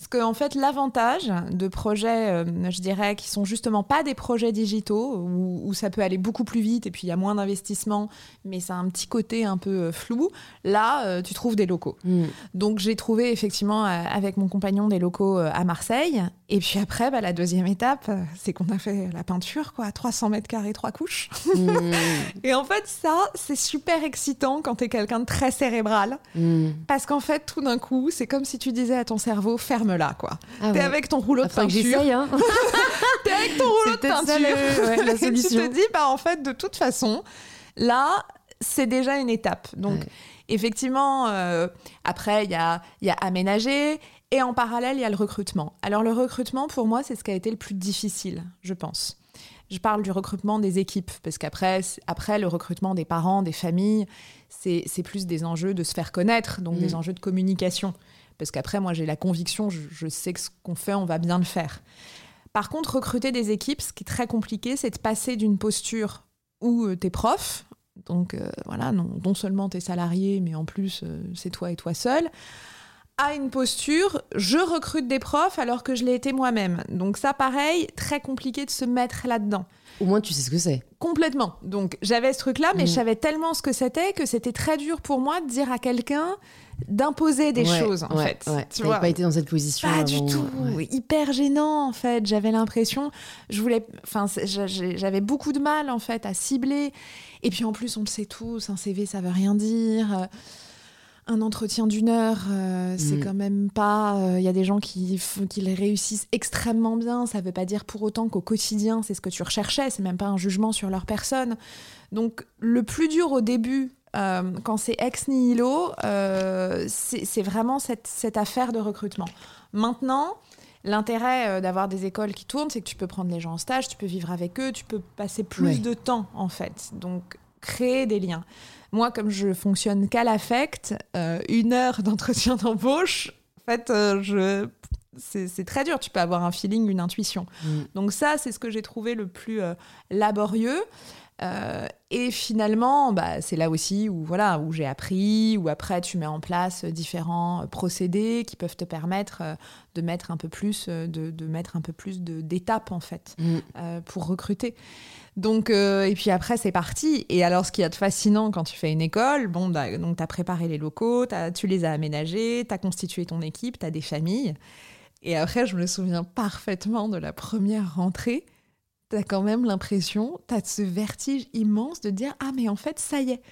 Parce qu'en fait, l'avantage de projets, euh, je dirais, qui sont justement pas des projets digitaux, où, où ça peut aller beaucoup plus vite et puis il y a moins d'investissement, mais ça a un petit côté un peu euh, flou, là, euh, tu trouves des locaux. Mm. Donc j'ai trouvé effectivement euh, avec mon compagnon des locaux à Marseille. Et puis après, bah, la deuxième étape, c'est qu'on a fait la peinture, quoi, 300 mètres carrés, trois couches. Mm. Et en fait, ça, c'est super excitant quand t'es quelqu'un de très cérébral. Mm. Parce qu'en fait, tout d'un coup, c'est comme si tu disais à ton cerveau, ferme-la, quoi. Ah T'es ouais. avec ton rouleau de peinture. hein. T'es avec ton rouleau de peut-être ça, peinture. le- ouais, la Et solution. tu te dis, bah, en fait, de toute façon, là, c'est déjà une étape. Donc, Ouais. effectivement, euh, après, il y a, il y a aménager. Et en parallèle, il y a le recrutement. Alors, le recrutement, pour moi, c'est ce qui a été le plus difficile, je pense. Je parle du recrutement des équipes, parce qu'après, après le recrutement des parents, des familles, c'est plus des enjeux de se faire connaître, donc Mm. des enjeux de communication. Parce qu'après, moi, j'ai la conviction, je, je sais que ce qu'on fait, on va bien le faire. Par contre, recruter des équipes, ce qui est très compliqué, c'est de passer d'une posture où tu es prof, donc euh, voilà, non, non seulement tu es salarié, mais en plus, euh, c'est toi et toi seul, à une posture, je recrute des profs alors que je l'ai été moi-même. Donc ça, pareil, très compliqué de se mettre là-dedans. Au moins, tu sais ce que c'est. Complètement. Donc j'avais ce truc-là, mais Mm. je savais tellement ce que c'était que c'était très dur pour moi de dire à quelqu'un d'imposer des Ouais, choses, en ouais, fait. Ouais. Tu vois pas été dans cette position. pas du tout, hyper gênant en fait. J'avais l'impression, je voulais, enfin, j'avais beaucoup de mal en fait à cibler. Et puis en plus, on le sait tous, un CV ça veut rien dire. Euh, Un entretien d'une heure, euh, c'est Mm. quand même pas. Il y a des gens qui, qui les réussissent extrêmement bien. Ça veut pas dire pour autant qu'au quotidien c'est ce que tu recherchais. C'est même pas un jugement sur leur personne. Donc le plus dur au début, euh, quand c'est ex nihilo, euh, c'est vraiment cette, cette affaire de recrutement. Maintenant, l'intérêt euh, d'avoir des écoles qui tournent, c'est que tu peux prendre les gens en stage, tu peux vivre avec eux, tu peux passer plus de temps en fait. Donc créer des liens. Moi, comme je fonctionne qu'à l'affect, euh, une heure d'entretien d'embauche, en fait, je c'est très dur. Tu peux avoir un feeling, une intuition. Mm. Donc ça, c'est ce que j'ai trouvé le plus euh, laborieux. Euh, et finalement, bah, c'est là aussi où voilà où j'ai appris, où après tu mets en place euh, différents euh, procédés qui peuvent te permettre de mettre un peu plus, de, de mettre un peu plus d'étapes en fait Mm. euh, pour recruter. Donc euh, et puis après c'est parti. Et alors ce qui est de fascinant quand tu fais une école, bon bah, donc t'as préparé les locaux, tu les as aménagés, t'as constitué ton équipe, t'as des familles. Et après je me souviens parfaitement de la première rentrée t'as quand même l'impression, t'as ce vertige immense de dire ah mais en fait ça y est,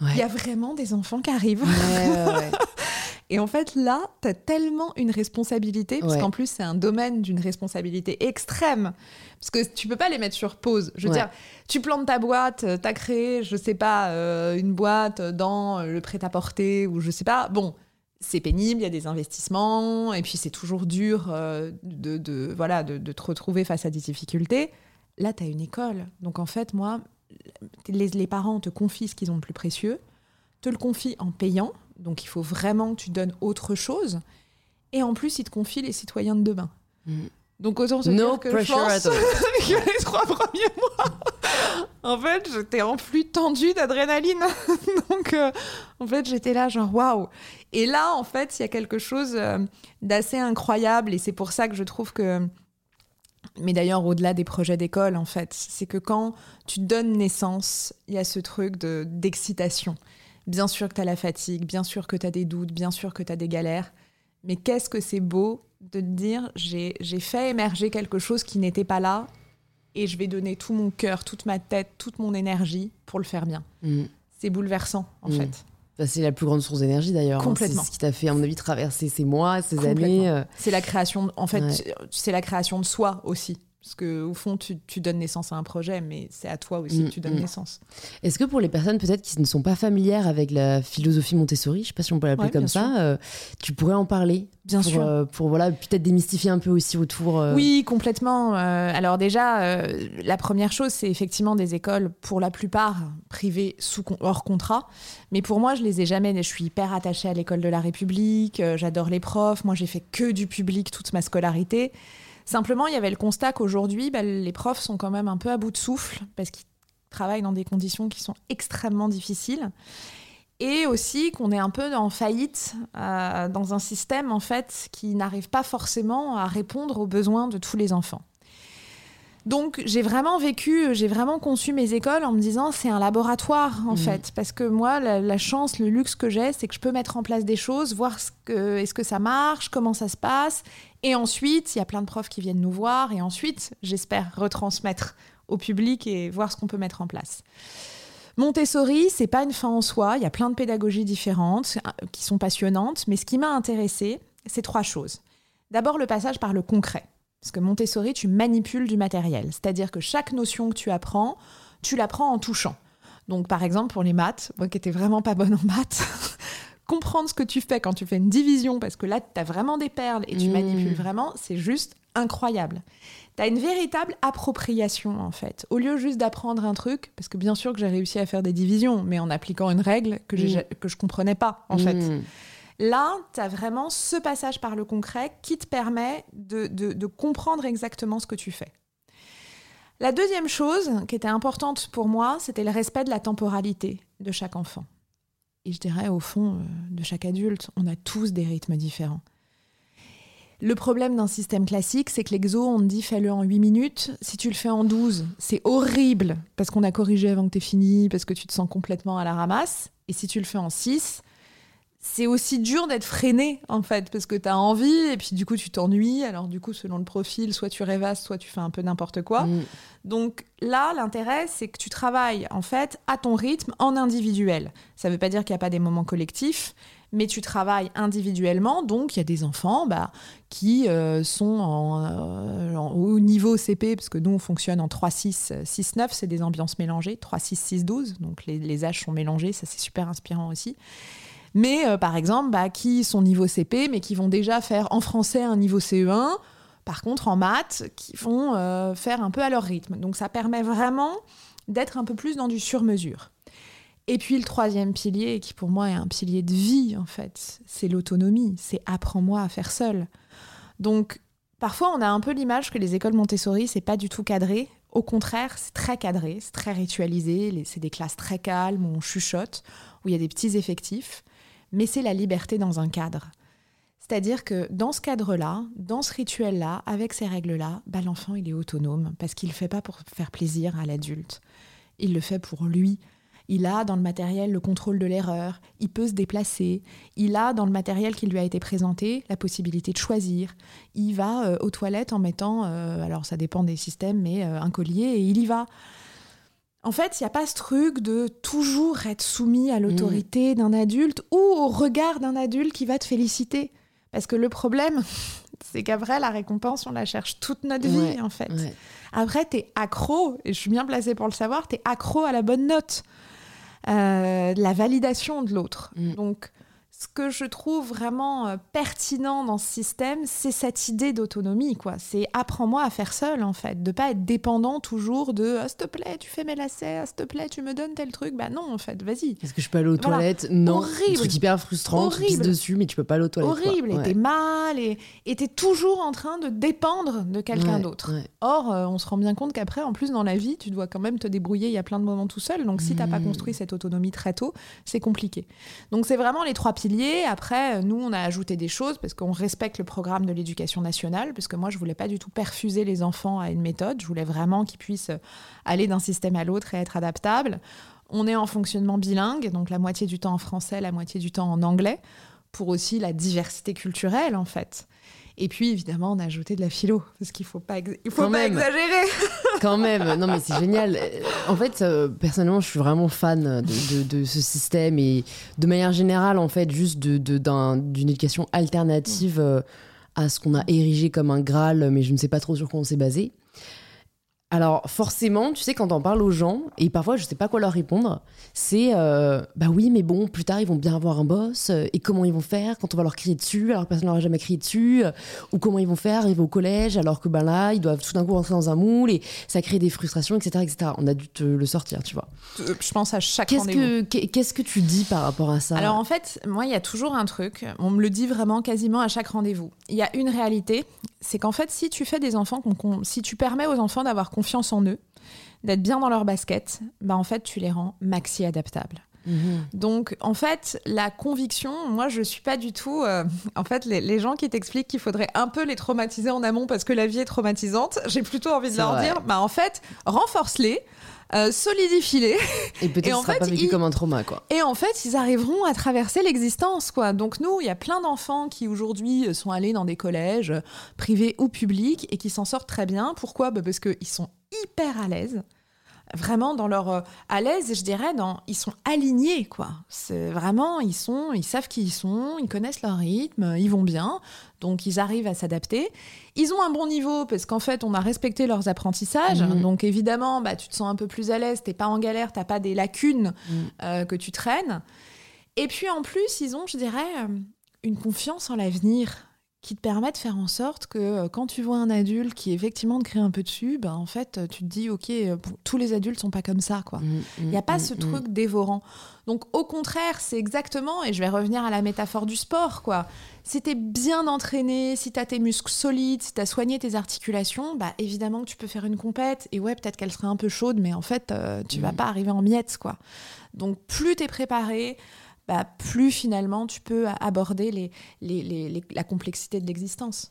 il Ouais. y a vraiment des enfants qui arrivent. Ouais, ouais, ouais. Et en fait là, t'as tellement une responsabilité parce qu'en plus c'est un domaine d'une responsabilité extrême parce que tu peux pas les mettre sur pause. Je veux dire, tu plantes ta boîte, euh, t'as créé, je sais pas, euh, une boîte dans le prêt-à-porter ou je sais pas. Bon. C'est pénible, il y a des investissements, et puis c'est toujours dur euh, de, de- voilà, de, de te retrouver face à des difficultés. Là, tu as une école. Donc en fait, moi, les, les parents te confient ce qu'ils ont de plus précieux, te le confient en payant, donc il faut vraiment que tu donnes autre chose, et en plus, ils te confient les citoyens de demain. Mm. Donc autant se No dire que je pense que les trois premiers mois, en fait, j'étais en flux tendu d'adrénaline. Donc, euh, en fait, j'étais là, genre, waouh. Et là, en fait, il y a quelque chose euh, d'assez incroyable. Et c'est pour ça que je trouve que. Mais d'ailleurs, au-delà des projets d'école, en fait, c'est que quand tu donnes naissance, il y a ce truc de- d'excitation. Bien sûr que tu as la fatigue, bien sûr que tu as des doutes, bien sûr que tu as des galères. Mais qu'est-ce que c'est beau de te dire j'ai j'ai fait émerger quelque chose qui n'était pas là et je vais donner tout mon cœur, toute ma tête, toute mon énergie pour le faire bien. Mm. C'est bouleversant, en Mm. fait. Bah, c'est la plus grande source d'énergie d'ailleurs. hein. Complètement. C'est ce qui t'a fait, à mon avis, traverser ces mois, ces années. euh. C'est la création, en fait, Ouais. c'est la création de soi aussi. Parce que au fond, tu, tu donnes naissance à un projet, mais c'est à toi aussi Mm, que tu donnes mm. naissance. Est-ce que pour les personnes peut-être qui ne sont pas familières avec la philosophie Montessori, je sais pas si on peut l'appeler Ouais, comme ça, euh, tu pourrais en parler Bien pour, sûr. euh, pour voilà peut-être démystifier un peu aussi autour. euh, Oui, complètement. Alors déjà, la première chose, c'est effectivement des écoles, pour la plupart, privées sous hors contrat. Mais pour moi, je les ai jamais. Je suis hyper attachée à l'école de la République. J'adore les profs. Moi, j'ai fait que du public toute ma scolarité. Simplement, il y avait le constat qu'aujourd'hui, bah, les profs sont quand même un peu à bout de souffle parce qu'ils travaillent dans des conditions qui sont extrêmement difficiles. Et aussi qu'on est un peu en faillite euh, dans un système en fait qui n'arrive pas forcément à répondre aux besoins de tous les enfants. Donc j'ai vraiment vécu, j'ai vraiment conçu mes écoles en me disant c'est un laboratoire en Mhm. fait, parce que moi la, la chance, le luxe que j'ai, c'est que je peux mettre en place des choses, voir ce que est-ce que ça marche, comment ça se passe, et ensuite il y a plein de profs qui viennent nous voir, et ensuite j'espère retransmettre au public et voir ce qu'on peut mettre en place. Montessori, c'est pas une fin en soi. Il y a plein de pédagogies différentes euh, qui sont passionnantes, mais ce qui m'a intéressée, c'est trois choses. D'abord, le passage par le concret. Parce que Montessori, tu manipules du matériel. C'est-à-dire que chaque notion que tu apprends, tu l'apprends en touchant. Donc, par exemple, pour les maths, moi qui étais vraiment pas bonne en maths, comprendre ce que tu fais quand tu fais une division, parce que là, tu as vraiment des perles et tu Mmh. manipules vraiment, c'est juste incroyable. Tu as une véritable appropriation, en fait. Au lieu juste d'apprendre un truc, parce que bien sûr que j'ai réussi à faire des divisions, mais en appliquant une règle que, j'ai- que je comprenais pas, en fait. Là, tu as vraiment ce passage par le concret qui te permet de comprendre exactement ce que tu fais. La deuxième chose qui était importante pour moi, c'était le respect de la temporalité de chaque enfant. Et je dirais, au fond, euh, de chaque adulte, on a tous des rythmes différents. Le problème d'un système classique, c'est que l'exo, on te dit fais-le en 8 minutes. Si tu le fais en 12, c'est horrible parce qu'on a corrigé avant que tu fini, parce que tu te sens complètement à la ramasse. Et si tu le fais en 6, c'est aussi dur d'être freiné en fait parce que tu as envie et puis du coup tu t'ennuies. Alors du coup selon le profil soit tu rêvasses soit tu fais un peu n'importe quoi. Mm. donc là l'intérêt c'est que tu travailles en fait à ton rythme en individuel. Ça veut pas dire qu'il n'y a pas des moments collectifs mais tu travailles individuellement. Donc il y a des enfants bah, qui euh, sont en, euh, en haut niveau CP parce que nous on fonctionne en 3 6 6 9 c'est des ambiances mélangées 3 6 6 12 donc les, les âges sont mélangés. Ça c'est super inspirant aussi mais euh, par exemple, bah, qui sont niveau CP, mais qui vont déjà faire en français un niveau CE1, par contre en maths, qui vont euh, faire un peu à leur rythme. Donc ça permet vraiment d'être un peu plus dans du sur-mesure. Et puis le troisième pilier, qui pour moi est un pilier de vie en fait, c'est l'autonomie, c'est apprends-moi à faire seul. Donc parfois on a un peu l'image que les écoles Montessori, c'est pas du tout cadré. Au contraire, c'est très cadré, c'est très ritualisé, c'est des classes très calmes où on chuchote, où il y a des petits effectifs mais c'est la liberté dans un cadre. C'est-à-dire que dans ce cadre-là, dans ce rituel-là, avec ces règles-là, bah, l'enfant, il est autonome parce qu'il ne le fait pas pour faire plaisir à l'adulte. Il le fait pour lui. Il a dans le matériel le contrôle de l'erreur, il peut se déplacer, il a dans le matériel qui lui a été présenté la possibilité de choisir. Il va euh, aux toilettes en mettant, euh, alors ça dépend des systèmes, mais euh, un collier et il y va. En fait, il n'y a pas ce truc de toujours être soumis à l'autorité d'un adulte ou au regard d'un adulte qui va te féliciter. Parce que le problème, c'est qu'après, la récompense, on la cherche toute notre vie, en fait. Ouais. Après, t'es accro, et je suis bien placée pour le savoir, t'es accro à la bonne note, euh, la validation de l'autre. Mm. Donc, ce que je trouve vraiment euh, pertinent dans ce système, c'est cette idée d'autonomie, quoi. C'est apprends-moi à faire seul, en fait, de pas être dépendant toujours de ah, s'il te plaît, tu fais mes lacets, ah, s'il te plaît, tu me donnes tel truc. Bah non, en fait, vas-y. Est-ce que je peux aller aux Voilà. toilettes? Non. Horrible. Un truc hyper frustrant, tu pisses Horrible. dessus, mais tu peux pas aller aux toilettes. quoi. Horrible, et t'es mal, et t'es toujours en train de dépendre de quelqu'un Ouais, d'autre. ouais. Or, euh, on se rend bien compte qu'après, en plus, dans la vie, tu dois quand même te débrouiller. Il y a plein de moments tout seul. Donc, si t'as pas Mm. construit cette autonomie très tôt, c'est compliqué. Donc, c'est vraiment les trois piliers. Après, euh, nous, on a ajouté des choses parce qu'on respecte le programme de l'éducation nationale. Parce que moi, je voulais pas du tout perfuser les enfants à une méthode. Je voulais vraiment qu'ils puissent euh, aller d'un système à l'autre et être adaptables. On est en fonctionnement bilingue, donc la moitié du temps en français, la moitié du temps en anglais, pour aussi la diversité culturelle, en fait. Et puis, évidemment, on a ajouté de la philo, parce qu'il faut pas, ex- il faut Quand pas même. exagérer. Quand même, non mais c'est génial. En fait, euh, personnellement, je suis vraiment fan de, de- de ce système et de manière générale, en fait, juste d'une éducation alternative euh, à ce qu'on a érigé comme un Graal, mais je ne sais pas trop sur quoi on s'est basé. Alors forcément, tu sais, quand on parle aux gens, et parfois je sais pas quoi leur répondre, c'est euh, bah oui, mais bon, plus tard ils vont bien avoir un boss, euh, et comment ils vont faire quand on va leur crier dessus alors que personne leur a jamais crié dessus, euh, ou comment ils vont faire arriver au collège alors que ben là ils doivent tout d'un coup rentrer dans un moule et ça crée des frustrations, etc., etc. On a dû te le sortir, tu vois. Je pense à chaque Qu'est-ce que qu'est-ce que tu dis par rapport à ça? Alors en fait, moi il y a toujours un truc, on me le dit vraiment quasiment à chaque rendez-vous. Il y a une réalité, c'est qu'en fait si tu fais des enfants, si tu permets aux enfants d'avoir confiance en eux, d'être bien dans leur basket, bah en fait, tu les rends maxi adaptables. Mhm. Donc, en fait, la conviction, moi, je suis pas du tout. Euh, en fait, les, gens qui t'expliquent qu'il faudrait un peu les traumatiser en amont parce que la vie est traumatisante, j'ai plutôt envie de leur dire, bah en fait, renforce-les. Euh, solidifie-les. Et peut-être sera pas vécu comme un trauma, quoi. Et en fait, ils arriveront à traverser l'existence, quoi. Donc nous, il y a plein d'enfants qui aujourd'hui sont allés dans des collèges privés ou publics et qui s'en sortent très bien. Pourquoi? Bah Parce qu'ils sont hyper à l'aise vraiment dans leur euh, à l'aise je dirais dans ils sont alignés quoi c'est vraiment ils sont ils savent qui ils sont ils connaissent leur rythme ils vont bien donc ils arrivent à s'adapter ils ont un bon niveau parce qu'en fait on a respecté leurs apprentissages mmh. donc évidemment bah tu te sens un peu plus à l'aise t'es pas en galère t'as pas des lacunes mmh. euh, que tu traînes et puis en plus ils ont je dirais euh, une confiance en l'avenir qui te permet de faire en sorte que euh, quand tu vois un adulte qui effectivement te crée un peu dessus, ben en fait euh, tu te dis ok euh, tous les adultes sont pas comme ça quoi. Mmh, mmh, Il n'y a pas mmh, ce truc dévorant. Donc au contraire c'est exactement et je vais revenir à la métaphore du sport quoi. Si t'es bien entraîné, si t'as tes muscles solides, si t'as soigné tes articulations, bah évidemment que tu peux faire une compète et ouais peut-être qu'elle serait un peu chaude mais en fait tu vas pas arriver en miettes quoi. Donc plus t'es préparé, bah, plus finalement tu peux aborder la complexité de l'existence.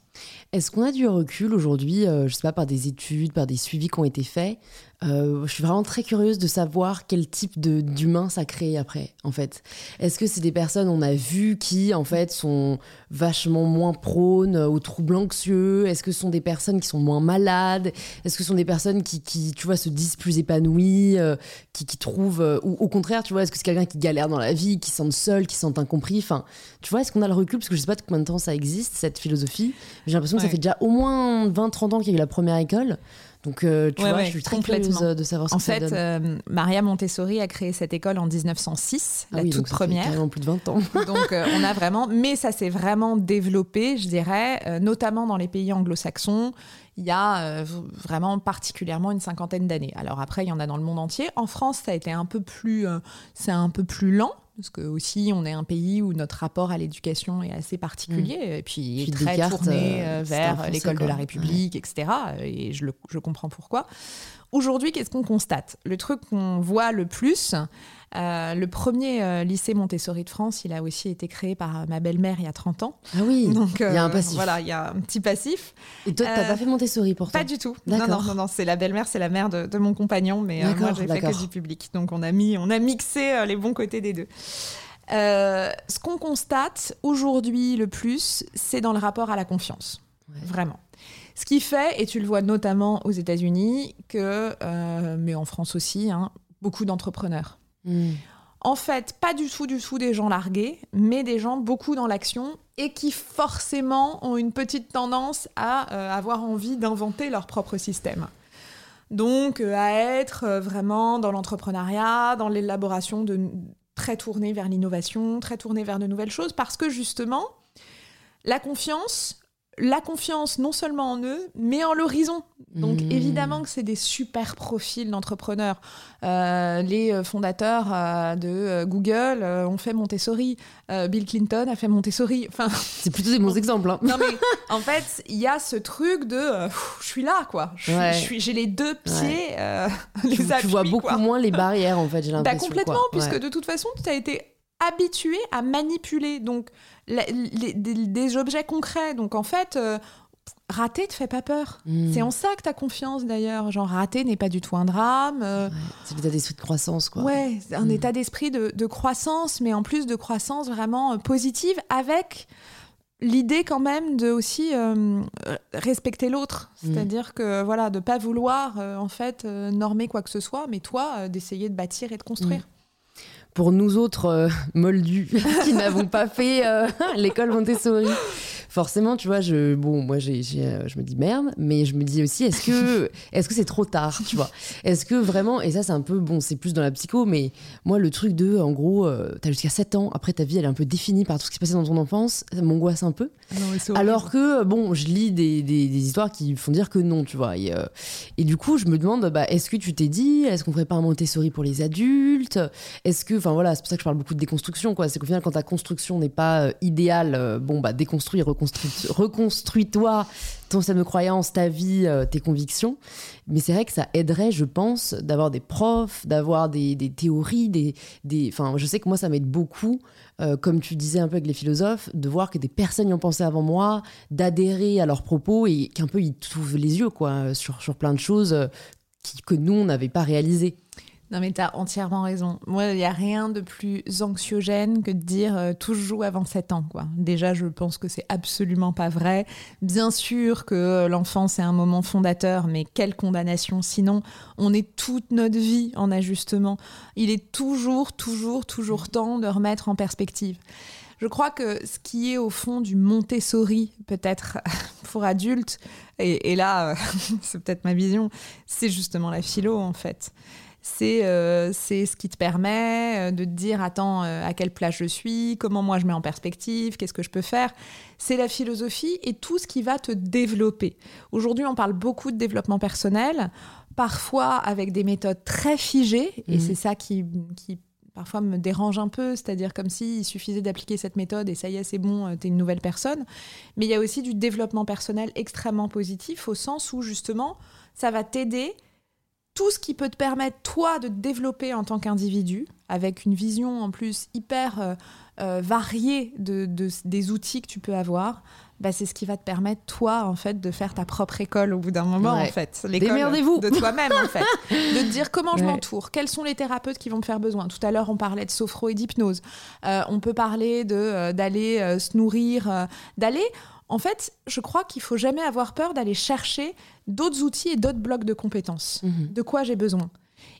Est-ce qu'on a du recul aujourd'hui, euh, je sais pas, par des études, par des suivis qui ont été faits euh, Je suis vraiment très curieuse de savoir quel type d'humain ça crée après, en fait. Est-ce que c'est des personnes, on a vu, qui, en fait, sont vachement moins prônes aux troubles anxieux? Est-ce que ce sont des personnes qui sont moins malades? Est-ce que ce sont des personnes qui, qui, tu vois, se disent plus épanouies, euh, qui, qui, trouvent... ou au contraire, tu vois, est-ce que c'est quelqu'un qui galère dans la vie, qui se sent seul, qui se sent incompris? Enfin, tu vois, est-ce qu'on a le recul? Parce que je sais pas de combien de temps ça existe, cette philosophie. J'ai l'impression que ça fait déjà au moins 20-30 ans qu'il y a eu la première école. Donc, euh, tu vois, je suis très curieuse de savoir ce en que ça fait, donne. Euh, Maria Montessori a créé cette école en 1906, ah la toute donc ça première. Fait plus de 20 ans. donc, euh, on a vraiment, mais ça s'est vraiment développé, je dirais, notamment dans les pays anglo-saxons. Il y a vraiment particulièrement une cinquantaine d'années. Alors après, il y en a dans le monde entier. En France, ça a été un peu plus, c'est un peu plus lent parce que aussi on est un pays où notre rapport à l'éducation est assez particulier mm. et puis, très tourné euh, euh, vers l'école de la République, etc. Et je, le, je comprends pourquoi. Aujourd'hui, qu'est-ce qu'on constate? Le truc qu'on voit le plus, euh, le premier euh, lycée Montessori de France, il a aussi été créé par ma belle-mère il y a 30 ans. Ah oui, Donc, il y a un euh, passif. Voilà, il y a un petit passif. Et toi, t'as pas fait Montessori pourtant Pas du tout. Non, non, non, c'est la belle-mère, c'est la mère de, mon compagnon, mais moi, j'ai fait que du public. Donc, on a, mis, on a mixé les bons côtés des deux. ce qu'on constate aujourd'hui le plus, c'est dans le rapport à la confiance. Vraiment. Ce qui fait, et tu le vois notamment aux États-Unis, que, mais en France aussi, hein, beaucoup d'entrepreneurs Hmm. En fait, pas du tout, du tout des gens largués, mais des gens beaucoup dans l'action et qui forcément ont une petite tendance à euh, avoir envie d'inventer leur propre système. Donc, euh, à être euh, vraiment dans l'entrepreneuriat, dans l'élaboration de très tournée vers l'innovation, très tournée vers de nouvelles choses, parce que justement, la confiance, la confiance non seulement en eux, mais en l'horizon. Donc mmh. évidemment que c'est des super profils d'entrepreneurs. Euh, les euh, fondateurs euh, de Google ont fait Montessori. Bill Clinton a fait Montessori. Enfin, c'est plutôt des bons exemples. Hein. Non mais en fait, il y a ce truc de je suis là quoi. J'ai les deux pieds. les tu, tu vois beaucoup moins les barrières en fait. J'ai bah, l'impression. complètement, puisque de toute façon, tu as été habitué à manipuler donc des, objets concrets. Donc en fait, euh, rater te fait pas peur. Hmm. C'est en ça que tu as confiance d'ailleurs. Genre rater n'est pas du tout un drame. Euh. c'est l'état d'esprit de croissance quoi. Ouais, un hmm. état d'esprit de, croissance, mais en plus de croissance vraiment euh, positive avec l'idée quand même de aussi respecter l'autre, hmm. c'est-à-dire que voilà, de pas vouloir en fait normer quoi que ce soit, mais toi d'essayer de bâtir et de construire pour nous autres euh, moldus qui n'avons pas fait euh, l'école Montessori. Forcément, tu vois, je, bon, moi, j'ai, euh, je me dis merde, mais je me dis aussi, est-ce que, est-ce que c'est trop tard, tu vois? Est-ce que vraiment, et ça, c'est un peu, bon, c'est plus dans la psycho, mais moi, le truc de, en gros, euh, t'as jusqu'à 7 ans, après ta vie, elle est un peu définie par tout ce qui s'est passé dans ton enfance, ça m'angoisse un peu. Alors que, bon, je lis des, des, histoires qui font dire que non, tu vois. Et, euh, et du coup, je me demande, bah, est-ce que tu t'es dit, est-ce qu'on ferait pas un Montessori pour les adultes? Est-ce que, enfin voilà, c'est pour ça que je parle beaucoup de déconstruction, quoi. C'est qu'au final, quand ta construction n'est pas idéale, bon, bah, déconstruis, reconstruis, reconstruis-toi ton système de croyance, ta vie, euh, tes convictions. Mais c'est vrai que ça aiderait, je pense, d'avoir des profs, d'avoir des, théories, des, des... Enfin, je sais que moi, ça m'aide beaucoup, euh, comme tu disais un peu avec les philosophes, de voir que des personnes y ont pensé avant moi, d'adhérer à leurs propos et qu'un peu ils t'ouvrent les yeux, quoi, sur, sur plein de choses euh, qui, que nous, on n'avait pas réalisées. Non, mais tu as entièrement raison. Moi, il n'y a rien de plus anxiogène que de dire euh, tout joue avant 7 ans. Quoi. Déjà, je pense que c'est absolument pas vrai. Bien sûr que l'enfance est un moment fondateur, mais quelle condamnation. Sinon, on est toute notre vie en ajustement. Il est toujours, toujours, toujours temps de remettre en perspective. Je crois que ce qui est au fond du Montessori, peut-être pour adultes, et, et là, c'est peut-être ma vision, c'est justement la philo en fait. Euh, c'est ce qui te permet euh, de te dire attends euh, à quelle place je suis, comment moi je mets en perspective, qu'est-ce que je peux faire. C'est la philosophie et tout ce qui va te développer. Aujourd'hui, on parle beaucoup de développement personnel, parfois avec des méthodes très figées et mmh. c'est ça qui, qui parfois me dérange un peu, c'est-à-dire comme s'il suffisait d'appliquer cette méthode et ça y est, c'est bon, t'es une nouvelle personne. Mais il y a aussi du développement personnel extrêmement positif au sens où justement, ça va t'aider tout ce qui peut te permettre, toi, de te développer en tant qu'individu, avec une vision en plus hyper euh, euh, variée de, des outils que tu peux avoir, bah, c'est ce qui va te permettre, toi, en fait, de faire ta propre école au bout d'un moment, en fait. L'école de toi-même, en fait. De te dire comment je m'entoure, quels sont les thérapeutes qui vont me faire besoin. Tout à l'heure, on parlait de sophro et d'hypnose. Euh, on peut parler de d'aller se nourrir, d'aller en fait, je crois qu'il faut jamais avoir peur d'aller chercher d'autres outils et d'autres blocs de compétences. Mhm. De quoi j'ai besoin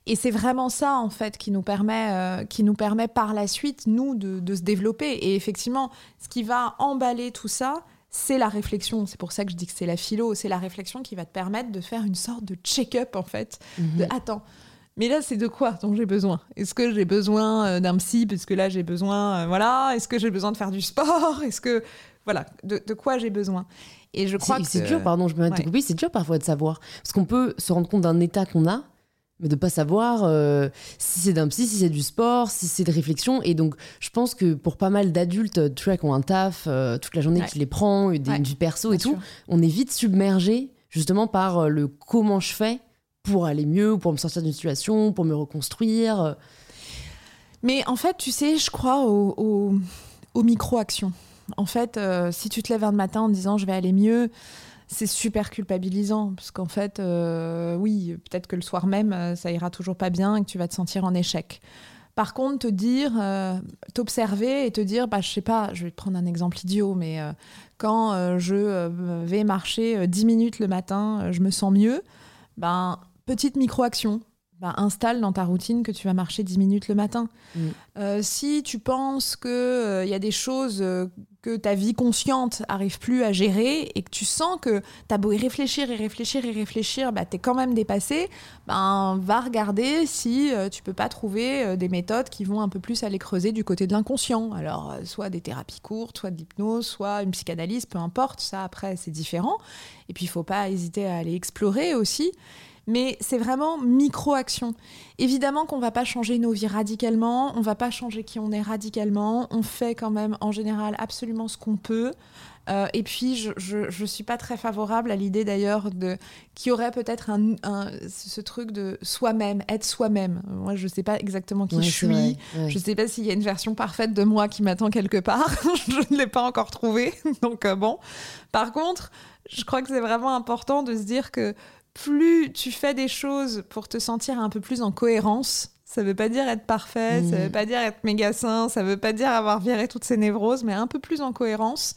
et c'est vraiment ça, en fait, qui nous permet, euh, qui nous permet par la suite, nous, de, se développer. Et effectivement, ce qui va emballer tout ça, c'est la réflexion. C'est pour ça que je dis que c'est la philo. C'est la réflexion qui va te permettre de faire une sorte de check-up, en fait. Mhm. De, attends, mais là, c'est de quoi dont j'ai besoin? Est-ce que j'ai besoin euh, d'un psy? Parce que là, j'ai besoin, euh, voilà. Est-ce que j'ai besoin de faire du sport? Est-ce que voilà, de, quoi j'ai besoin. Et je crois que c'est dur, pardon, je me ouais. c'est dur parfois de savoir parce qu'on peut se rendre compte d'un état qu'on a, mais de pas savoir euh, si c'est d'un psy, si c'est du sport, si c'est de réflexion. Et donc, je pense que pour pas mal d'adultes, tu vois, qui ont un taf euh, toute la journée, qui les prend, des, une vie perso et tout, on est vite submergé justement par euh, le comment je fais pour aller mieux, pour me sortir d'une situation, pour me reconstruire. Mais en fait, tu sais, je crois aux micro-actions. En fait, euh, si tu te lèves un matin en disant je vais aller mieux, c'est super culpabilisant parce qu'en fait, euh, oui, peut-être que le soir même, euh, ça ira toujours pas bien et que tu vas te sentir en échec. Par contre, te dire, t'observer et te dire, bah, je sais pas, je vais te prendre un exemple idiot, mais quand je vais marcher 10 minutes le matin, je me sens mieux, ben, petite micro-action. Bah, installe dans ta routine que tu vas marcher 10 minutes le matin. Mm. Euh, si tu penses qu'il il euh, y a des choses euh, que ta vie consciente arrive plus à gérer et que tu sens que tu as beau y réfléchir et réfléchir et réfléchir, bah, tu es quand même dépassé, ben, va regarder si tu peux pas trouver des méthodes qui vont un peu plus aller creuser du côté de l'inconscient. Alors, soit des thérapies courtes, soit de l'hypnose, soit une psychanalyse, peu importe, ça après c'est différent. Et puis il faut pas hésiter à aller explorer aussi mais c'est vraiment micro-action. Évidemment qu'on va pas changer nos vies radicalement, on va pas changer qui on est radicalement, on fait quand même en général absolument ce qu'on peut. Euh, et puis, je, ne suis pas très favorable à l'idée d'ailleurs de qu'il y aurait peut-être un, ce truc de soi-même, être soi-même. Moi, je sais pas exactement qui je suis. Je Je sais pas s'il y a une version parfaite de moi qui m'attend quelque part. je ne l'ai pas encore trouvée. Donc euh, bon. Par contre, je crois que c'est vraiment important de se dire que plus tu fais des choses pour te sentir un peu plus en cohérence, ça veut pas dire être parfait, ça veut mm. pas dire être méga sain, ça veut pas dire avoir viré toutes ces névroses, mais un peu plus en cohérence,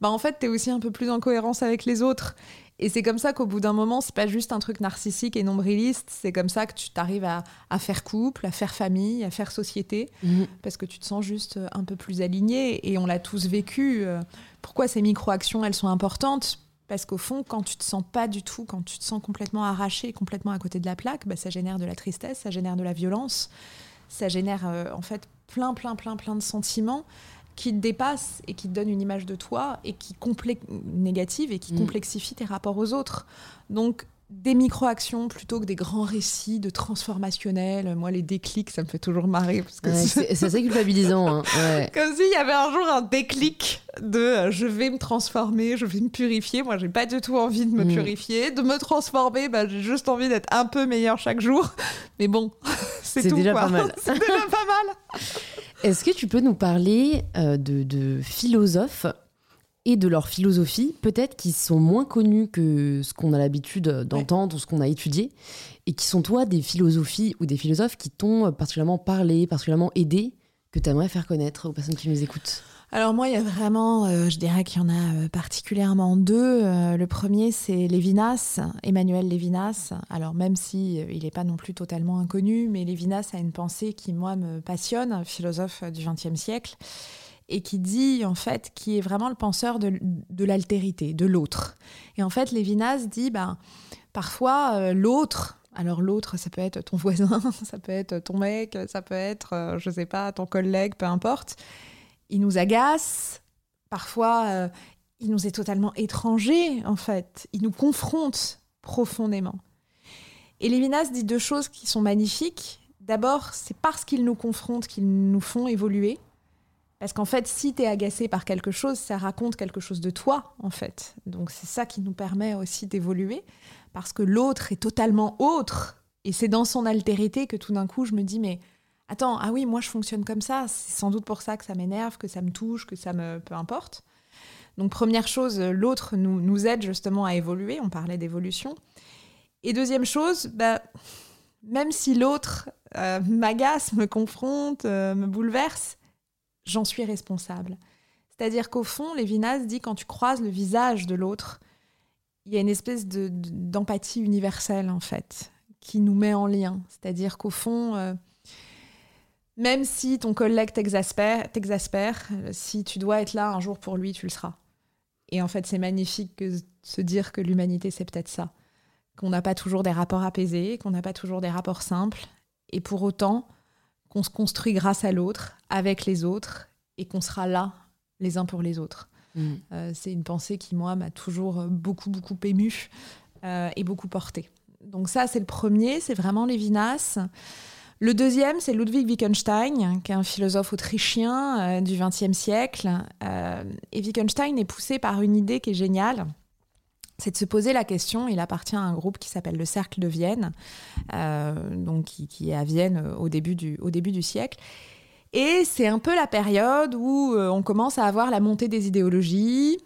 bah en fait, tu es aussi un peu plus en cohérence avec les autres. Et c'est comme ça qu'au bout d'un moment, c'est pas juste un truc narcissique et nombriliste, c'est comme ça que tu t'arrives à, faire couple, à faire famille, à faire société, mhm. parce que tu te sens juste un peu plus aligné. Et on l'a tous vécu. Euh, pourquoi ces micro-actions, elles sont importantes? Parce qu'au fond, quand tu te sens pas du tout, quand tu te sens complètement arraché, complètement à côté de la plaque, bah, ça génère de la tristesse, ça génère de la violence, ça génère euh, en fait plein, plein, plein, plein de sentiments qui te dépassent et qui te donnent une image de toi et qui négative et qui mm. complexifie tes rapports aux autres. Donc des micro-actions plutôt que des grands récits de transformationnels. Moi, les déclics, ça me fait toujours marrer. c'est assez culpabilisant. Hein. Comme s'il y avait un jour un déclic de euh, je vais me transformer, je vais me purifier. Moi, j'ai pas du tout envie de me mm. purifier. De me transformer, bah, j'ai juste envie d'être un peu meilleur chaque jour. Mais bon, c'est tout. Déjà pas mal. c'est déjà pas mal. Est-ce que tu peux nous parler euh, de, de philosophes et de leur philosophie, peut-être qui sont moins connus que ce qu'on a l'habitude d'entendre ou ce qu'on a étudié, et qui sont toi des philosophies ou des philosophes qui t'ont particulièrement parlé, particulièrement aidé, que tu aimerais faire connaître aux personnes qui nous écoutent? Alors moi, il y a vraiment, euh, je dirais qu'il y en a euh, particulièrement deux. Euh, le premier, c'est Lévinas, Emmanuel Lévinas. Alors même si il n'est pas non plus totalement inconnu, mais Lévinas a une pensée qui moi me passionne, philosophe du XXe siècle et qui dit en fait qui est vraiment le penseur de, l'altérité, de l'autre. Et en fait, Lévinas dit ben parfois euh, l'autre. Alors l'autre, ça peut être ton voisin, ça peut être ton mec, ça peut être, euh, je sais pas, ton collègue, peu importe. Il nous agace. Parfois, euh, il nous est totalement étranger en fait. Il nous confronte profondément. Et Lévinas dit deux choses qui sont magnifiques. D'abord, c'est parce qu'ils nous confrontent qu'ils nous font évoluer. Parce qu'en fait, si tu es agacé par quelque chose, ça raconte quelque chose de toi, en fait. Donc c'est ça qui nous permet aussi d'évoluer, parce que l'autre est totalement autre. Et c'est dans son altérité que tout d'un coup, je me dis, mais attends, ah oui, moi je fonctionne comme ça. C'est sans doute pour ça que ça m'énerve, que ça me touche, que ça me... Peu importe. Donc première chose, l'autre nous, nous aide justement à évoluer. On parlait d'évolution. Et deuxième chose, bah, même si l'autre euh, m'agace, me confronte, euh, me bouleverse, j'en suis responsable. C'est-à-dire qu'au fond, Lévinas dit quand tu croises le visage de l'autre, il y a une espèce d'empathie universelle en fait qui nous met en lien. C'est-à-dire qu'au fond, euh, même si ton collègue t'exaspère, si tu dois être là un jour pour lui, tu le seras. Et en fait, c'est magnifique de se dire que l'humanité, c'est peut-être ça. Qu'on n'a pas toujours des rapports apaisés, qu'on n'a pas toujours des rapports simples. Et pour autant, qu'on se construit grâce à l'autre, avec les autres, et qu'on sera là les uns pour les autres. Mm. Euh, c'est une pensée qui, moi, m'a toujours beaucoup, beaucoup émue euh, et beaucoup portée. Donc ça, c'est le premier, c'est vraiment Lévinas. Le deuxième, c'est Ludwig Wittgenstein, qui est un philosophe autrichien euh, du XXe siècle. et Wittgenstein est poussé par une idée qui est géniale, c'est de se poser la question. Il appartient à un groupe qui s'appelle le Cercle de Vienne, euh, donc qui, est à Vienne au début du, au début du siècle. Et c'est un peu la période où euh, on commence à avoir la montée des idéologies,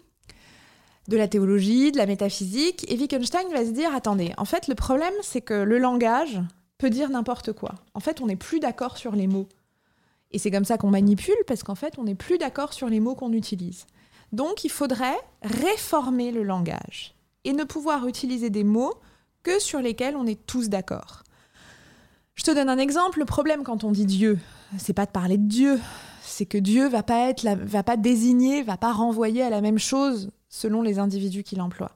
de la théologie, de la métaphysique. Et Wittgenstein va se dire attendez, en fait, le problème, c'est que le langage peut dire n'importe quoi. En fait, on n'est plus d'accord sur les mots. Et c'est comme ça qu'on manipule, parce qu'en fait, on n'est plus d'accord sur les mots qu'on utilise. Donc, il faudrait réformer le langage et ne pouvoir utiliser des mots que sur lesquels on est tous d'accord. Je te donne un exemple. Le problème quand on dit Dieu, c'est pas de parler de Dieu, c'est que Dieu va pas être, va pas désigner, va pas renvoyer à la même chose selon les individus qu'il emploie.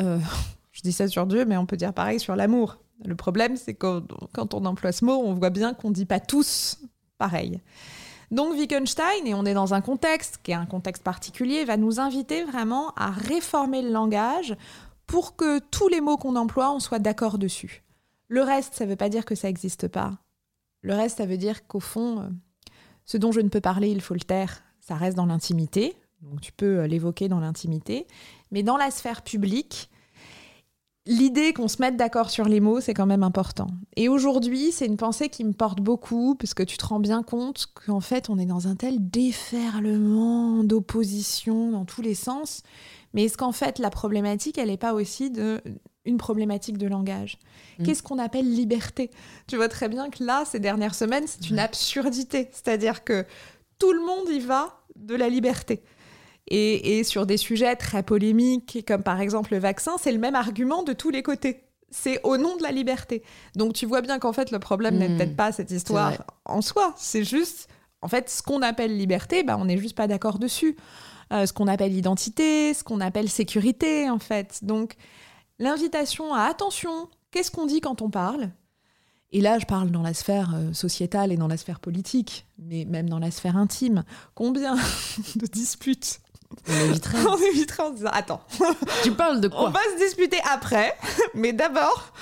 Euh, je dis ça sur Dieu, mais on peut dire pareil sur l'amour. Le problème, c'est que quand on emploie ce mot, on voit bien qu'on dit pas tous pareil. Donc Wittgenstein, et on est dans un contexte qui est un contexte particulier, va nous inviter vraiment à réformer le langage pour que tous les mots qu'on emploie, on soit d'accord dessus. Le reste, ça ne veut pas dire que ça n'existe pas. Le reste, ça veut dire qu'au fond, euh, ce dont je ne peux parler, il faut le taire. Ça reste dans l'intimité, donc tu peux euh, l'évoquer dans l'intimité. Mais dans la sphère publique, l'idée qu'on se mette d'accord sur les mots, c'est quand même important. Et aujourd'hui, c'est une pensée qui me porte beaucoup, parce que tu te rends bien compte qu'en fait, on est dans un tel déferlement d'opposition dans tous les sens. Mais est-ce qu'en fait, la problématique, elle n'est pas aussi de, une problématique de langage? Mm. Qu'est-ce qu'on appelle liberté? Tu vois très bien que là, ces dernières semaines, c'est une absurdité. C'est-à-dire que tout le monde y va de la liberté. Et, et sur des sujets très polémiques, comme par exemple le vaccin, c'est le même argument de tous les côtés. C'est au nom de la liberté. Donc tu vois bien qu'en fait, le problème n'est Hmm. peut-être pas cette histoire en soi. C'est juste, en fait, ce qu'on appelle liberté, bah, on n'est juste pas d'accord dessus. Euh, ce qu'on appelle identité, ce qu'on appelle sécurité, en fait. Donc, l'invitation à attention, qu'est-ce qu'on dit quand on parle? Et là, je parle dans la sphère euh, sociétale et dans la sphère politique, mais même dans la sphère intime. Combien de disputes On éviterait. on éviterait en disant Attends, tu parles de on quoi? va se disputer après, mais d'abord,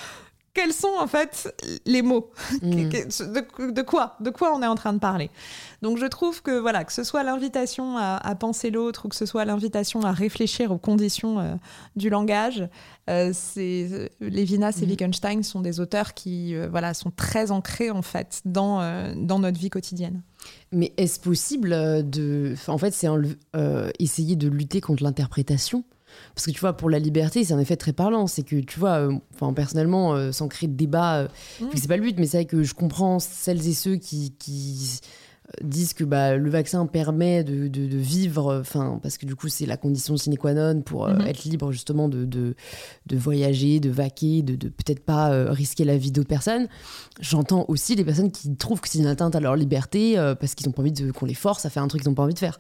quels sont en fait les mots Mm. De, de quoi De quoi on est en train de parler? Donc je trouve que voilà, que ce soit l'invitation à, à penser l'autre ou que ce soit l'invitation à réfléchir aux conditions euh, du langage, euh, c'est Lévinas et Mm. Wittgenstein sont des auteurs qui euh, voilà sont très ancrés en fait dans euh, dans notre vie quotidienne. Mais est-ce possible euh, de. en fait, c'est euh, essayer de lutter contre l'interprétation? Parce que tu vois, pour la liberté, c'est un effet très parlant. C'est que tu vois, euh, enfin, personnellement, euh, sans créer de débat, euh, Mm. que c'est pas le but, mais c'est vrai que je comprends celles et ceux qui, qui disent que bah, le vaccin permet de, de- de vivre, enfin, parce que du coup, c'est la condition sine qua non pour euh, Mhm. être libre justement de, de, de voyager, de vaquer, de, de peut-être pas euh, risquer la vie d'autres personnes. J'entends aussi les personnes qui trouvent que c'est une atteinte à leur liberté euh, parce qu'ils ont pas envie qu'on les force à faire un truc qu'ils n'ont pas envie de faire.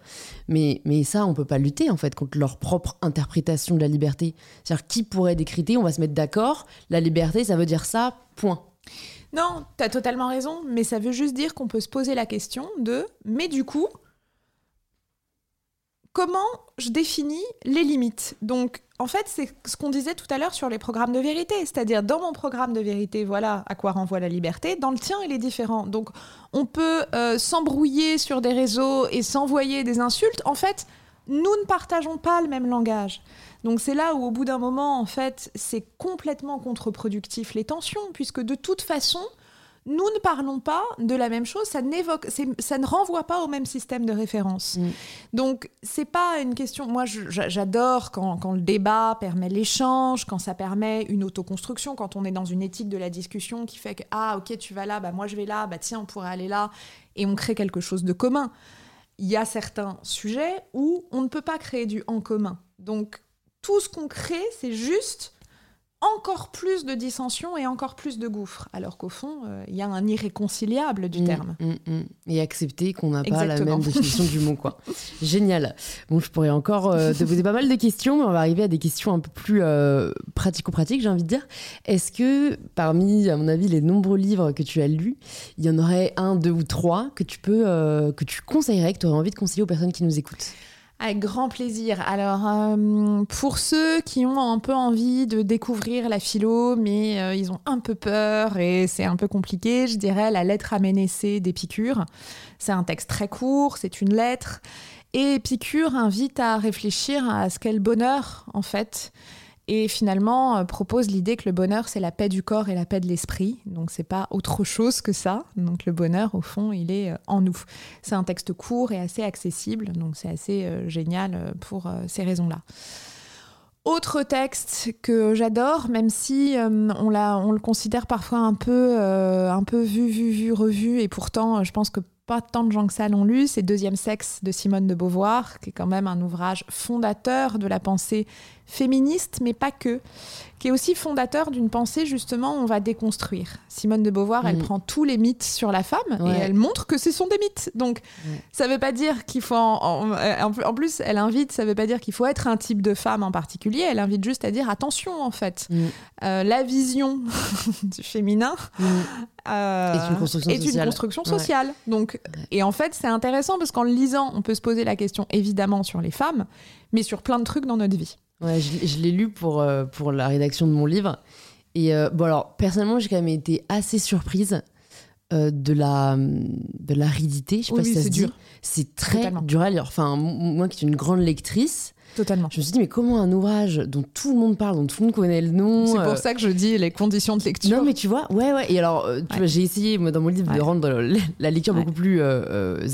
Mais, mais ça, on peut pas lutter en fait contre leur propre interprétation de la liberté. C'est-à-dire, qui pourrait décréter, on va se mettre d'accord, la liberté, ça veut dire ça, point. Non, t'as totalement raison, mais ça veut juste dire qu'on peut se poser la question de mais du coup, comment je définis les limites? Donc, en fait, c'est ce qu'on disait tout à l'heure sur les programmes de vérité, c'est-à-dire dans mon programme de vérité, voilà à quoi renvoie la liberté, dans le tien, il est différent. Donc, on peut euh, s'embrouiller sur des réseaux et s'envoyer des insultes. En fait, nous ne partageons pas le même langage. Donc c'est là où au bout d'un moment, en fait, c'est complètement contre-productif les tensions, puisque de toute façon, nous ne parlons pas de la même chose, ça, n'évoque, ça ne renvoie pas au même système de référence. Mm. Donc c'est pas une question. Moi, j'adore quand, quand le débat permet l'échange, quand ça permet une autoconstruction, quand on est dans une éthique de la discussion qui fait que ah ok tu vas là, bah moi je vais là, bah tiens on pourrait aller là, et on crée quelque chose de commun. Il y a certains sujets où on ne peut pas créer du en commun. Donc tout ce qu'on crée, c'est juste encore plus de dissensions et encore plus de gouffres. Alors qu'au fond, euh, il y a un irréconciliable du Mm, terme. mm, mm. Et accepter qu'on n'a pas la même définition du mot, quoi. Génial. Bon, je pourrais encore euh, te poser pas mal de questions, mais on va arriver à des questions un peu plus euh, pratico-pratiques, j'ai envie de dire. Est-ce que, parmi, à mon avis, les nombreux livres que tu as lus, il y en aurait un, deux ou trois que tu peux, que tu conseillerais, que tu aurais envie de conseiller aux personnes qui nous écoutent? Avec grand plaisir. Alors, euh, pour ceux qui ont un peu envie de découvrir la philo, mais euh, ils ont un peu peur et c'est un peu compliqué, je dirais La lettre à Ménécée d'Épicure. C'est un texte très court, c'est une lettre. Et Épicure invite à réfléchir à ce qu'est le bonheur, en fait. Et finalement, euh, propose l'idée que le bonheur, c'est la paix du corps et la paix de l'esprit. Donc, c'est pas autre chose que ça. Donc, le bonheur, au fond, il est euh, en nous. C'est un texte court et assez accessible, donc c'est assez euh, génial pour ces raisons-là. Autre texte que j'adore, même si on, le considère parfois un peu, un peu vu, vu, vu, revu, et pourtant je pense que pas tant de gens que ça l'ont lu, c'est Deuxième sexe de Simone de Beauvoir, qui est quand même un ouvrage fondateur de la pensée féministe, mais pas que, qui est aussi fondateur d'une pensée justement on va déconstruire. Simone de Beauvoir, elle Mhm. prend tous les mythes sur la femme et elle montre que ce sont des mythes. Donc Ouais. ça veut pas dire qu'il faut en, en- en plus- elle invite, ça veut pas dire qu'il faut être un type de femme en particulier. Elle invite juste à dire attention en fait, Mm. Euh, la vision du féminin Mm. euh, Est une construction est une sociale. construction Ouais. sociale. Donc, et en fait, c'est intéressant parce qu'en le lisant, on peut se poser la question évidemment sur les femmes, mais sur plein de trucs dans notre vie. Ouais, je, je l'ai lu pour, euh, pour la rédaction de mon livre. Et euh, bon, alors, personnellement, j'ai quand même été assez surprise euh, de la de l'aridité. Je sais Oui, pas si ça se c'est dit. dur. C'est très Totalement. dur à lire. Enfin, moi qui suis une grande lectrice, Totalement. je me suis dit, mais comment un ouvrage dont tout le monde parle, dont tout le monde connaît le nom. C'est pour ça que je dis les conditions de lecture. Non, mais tu vois, ouais, ouais. Et alors, Ouais. j'ai essayé, moi, dans mon livre, de rendre la, lecture Ouais. beaucoup plus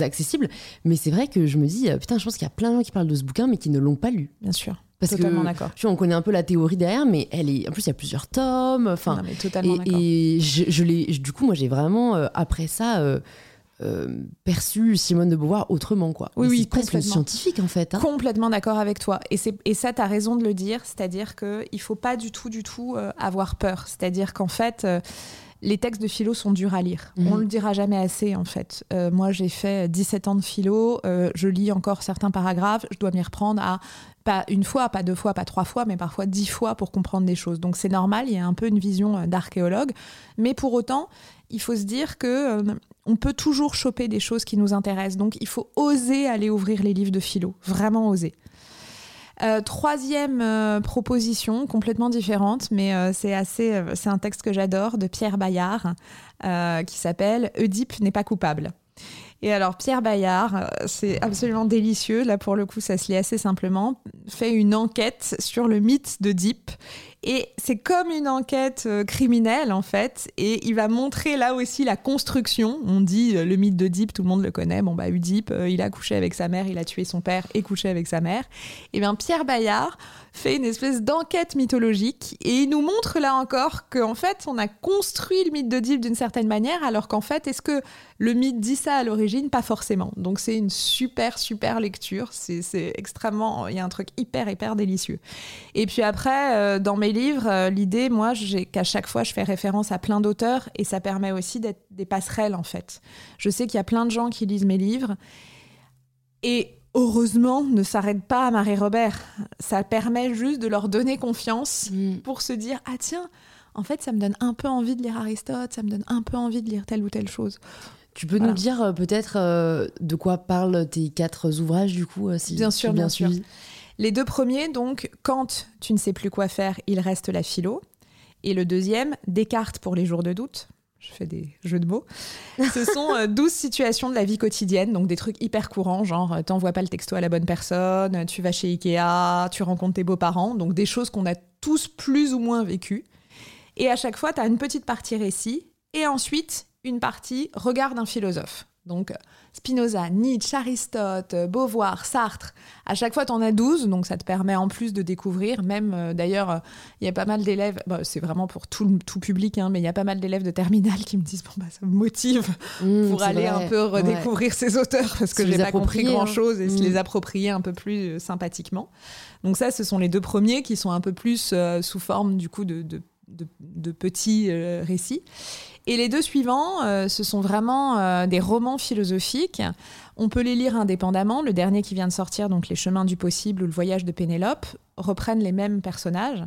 accessible. Mais c'est vrai que je me dis, putain, je pense qu'il y a plein de gens qui parlent de ce bouquin, mais qui ne l'ont pas lu. Bien sûr. Parce totalement que, d'accord. tu vois, on connaît un peu la théorie derrière, mais elle est. En plus, il y a plusieurs tomes. Enfin, Non, mais totalement d'accord. et, et je, je l'ai. Du coup, moi, j'ai vraiment, euh, après ça, euh, perçu Simone de Beauvoir autrement, quoi. Oui, oui, complètement scientifique en fait. Hein. Complètement d'accord avec toi. Et, et ça, tu as raison de le dire, c'est-à-dire qu'il ne faut pas du tout, du tout avoir peur. C'est-à-dire qu'en fait, les textes de philo sont durs à lire. On On mhm. le dira jamais assez, en fait. Euh, moi, j'ai fait 17 ans de philo. Euh, je lis encore certains paragraphes. Je dois m'y reprendre à pas une fois, pas deux fois, pas trois fois, mais parfois dix fois pour comprendre des choses. Donc c'est normal. Il y a un peu une vision euh, d'archéologue. Mais pour autant, il faut se dire que on peut toujours choper des choses qui nous intéressent. Donc il faut oser aller ouvrir les livres de philo. Vraiment oser. Euh, troisième euh, proposition, complètement différente, mais euh, c'est assez, c'est un texte que j'adore de Pierre Bayard qui s'appelle Oedipe n'est pas coupable. Et alors Pierre Bayard, c'est absolument délicieux. Là pour le coup, ça se lit assez simplement. Fait une enquête sur le mythe d'Oedipe et c'est comme une enquête euh, criminelle, en fait. Et il va montrer là aussi la construction. On dit euh, le mythe d'Oedipe, tout le monde le connaît. Bon, bah, Oedipe, euh, il a couché avec sa mère, il a tué son père et couché avec sa mère. Et bien, Pierre Bayard fait une espèce d'enquête mythologique et il nous montre là encore qu'en fait, on a construit le mythe d'Oedipe d'une certaine manière, alors qu'en fait, est-ce que le mythe dit ça à l'origine? Pas forcément. Donc, c'est une super, super lecture. C'est extrêmement. Il y a un truc hyper, hyper délicieux. Et puis après, dans mes livres, euh, l'idée, moi, qu'à chaque fois, je fais référence à plein d'auteurs et ça permet aussi d'être des passerelles, en fait. Je sais qu'il y a plein de gens qui lisent mes livres et heureusement, ne s'arrêtent pas à Marie-Robert. Ça permet juste de leur donner confiance mm. pour se dire Ah, tiens, en fait, ça me donne un peu envie de lire Aristote, ça me donne un peu envie de lire telle ou telle chose. Tu peux nous dire euh, peut-être euh, de quoi parlent tes quatre ouvrages, du coup, si bien sûr, bien, sûr. Les deux premiers, donc, quand tu ne sais plus quoi faire, il reste la philo. Et le deuxième, Descartes pour les jours de doute. Je fais des jeux de mots. Ce sont 12 euh, situations de la vie quotidienne, donc des trucs hyper courants, genre euh, t'envoies pas le texto à la bonne personne, tu vas chez Ikea, tu rencontres tes beaux-parents, donc des choses qu'on a tous plus ou moins vécues. Et à chaque fois, tu as une petite partie récit, et ensuite une partie regard d'un philosophe. Donc Spinoza, Nietzsche, Aristote, Beauvoir, Sartre, à chaque fois tu en as 12, donc ça te permet en plus de découvrir, même euh, d'ailleurs il y a pas mal d'élèves, c'est vraiment pour tout, tout public, hein, mais il y a pas mal d'élèves de terminale qui me disent bon bah ça me motive mmh, pour aller un peu redécouvrir ces auteurs parce que j'ai pas compris grand chose et se mmh. les approprier un peu plus euh, sympathiquement. Donc ça ce sont les deux premiers qui sont un peu plus euh, sous forme du coup de, de petits récits. Et les deux suivants, euh, ce sont vraiment euh, des romans philosophiques. On peut les lire indépendamment. Le dernier qui vient de sortir, donc Les chemins du possible ou Le voyage de Pénélope, reprennent les mêmes personnages.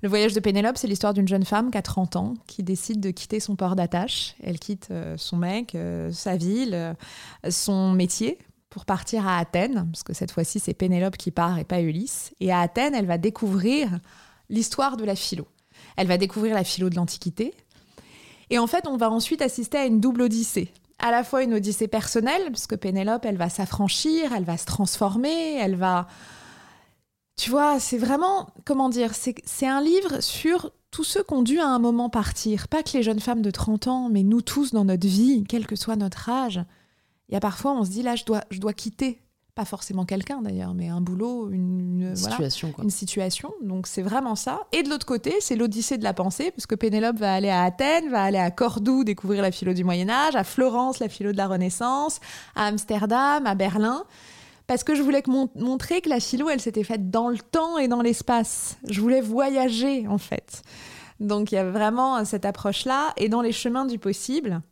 Le voyage de Pénélope, c'est l'histoire d'une jeune femme qui a 30 ans, qui décide de quitter son port d'attache. Elle quitte euh, son mec, sa ville, son métier pour partir à Athènes, parce que cette fois-ci c'est Pénélope qui part et pas Ulysse. Et à Athènes, elle va découvrir l'histoire de la philo. Elle va découvrir la philo de l'Antiquité, et en fait, on va ensuite assister à une double odyssée. À la fois une odyssée personnelle, parce que Pénélope, elle va s'affranchir, elle va se transformer, elle va... Tu vois, c'est vraiment, comment dire, c'est un livre sur tous ceux qui ont dû à un moment partir. Pas que les jeunes femmes de 30 ans, mais nous tous dans notre vie, quel que soit notre âge. Il y a parfois, on se dit, là, je dois, je dois quitter pas forcément quelqu'un d'ailleurs, mais un boulot, une, situation. Une situation. Donc c'est vraiment ça. Et de l'autre côté, c'est l'odyssée de la pensée, parce que Pénélope va aller à Athènes, va aller à Cordoue découvrir la philo du Moyen Âge, à Florence la philo de la Renaissance, à Amsterdam, à Berlin. Parce que je voulais montrer que la philo, elle s'était faite dans le temps et dans l'espace. Je voulais voyager, en fait. Donc il y a vraiment cette approche-là. Et dans les chemins du possible,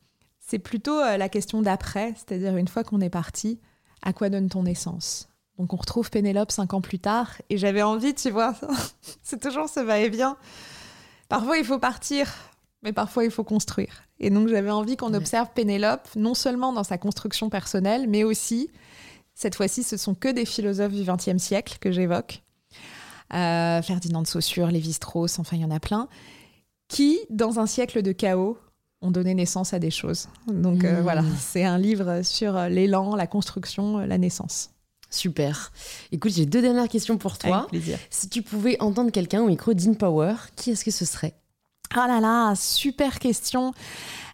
c'est plutôt euh, la question d'après, c'est-à-dire une fois qu'on est parti, à quoi donne ton essence? Donc on retrouve Pénélope cinq ans plus tard, et j'avais envie, tu vois, c'est toujours ce va-et-vient. Parfois il faut partir, mais parfois il faut construire. Et donc j'avais envie qu'on observe Pénélope, non seulement dans sa construction personnelle, mais aussi, cette fois-ci, ce sont que des philosophes du XXe siècle que j'évoque. Euh, Ferdinand de Saussure, Lévi-Strauss, enfin il y en a plein, qui, dans un siècle de chaos, ont donné naissance à des choses. Donc euh, voilà, mmh. c'est un livre sur euh, l'élan, la construction, euh, la naissance. Super. Écoute, j'ai deux dernières questions pour toi. Avec plaisir. Si tu pouvais entendre quelqu'un au micro d'InPower, qui est-ce que ce serait? Ah là là, super question.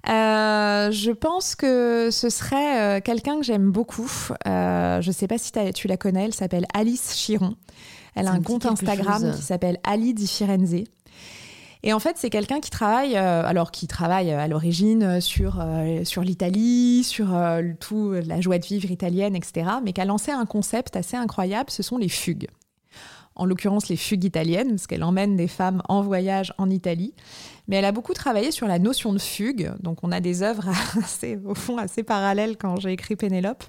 je pense que ce serait quelqu'un que j'aime beaucoup. je ne sais pas si tu la connais, elle s'appelle Alice Chiron. Elle a un compte Instagram qui s'appelle Ali di Firenze. Et en fait, c'est quelqu'un qui travaille, alors qui travaille à l'origine sur, sur l'Italie, sur tout la joie de vivre italienne, etc., mais qui a lancé un concept assez incroyable, ce sont les fugues en l'occurrence les fugues italiennes, parce qu'elle emmène des femmes en voyage en Italie. Mais elle a beaucoup travaillé sur la notion de fugue. Donc on a des œuvres assez, au fond assez parallèles quand j'ai écrit Pénélope,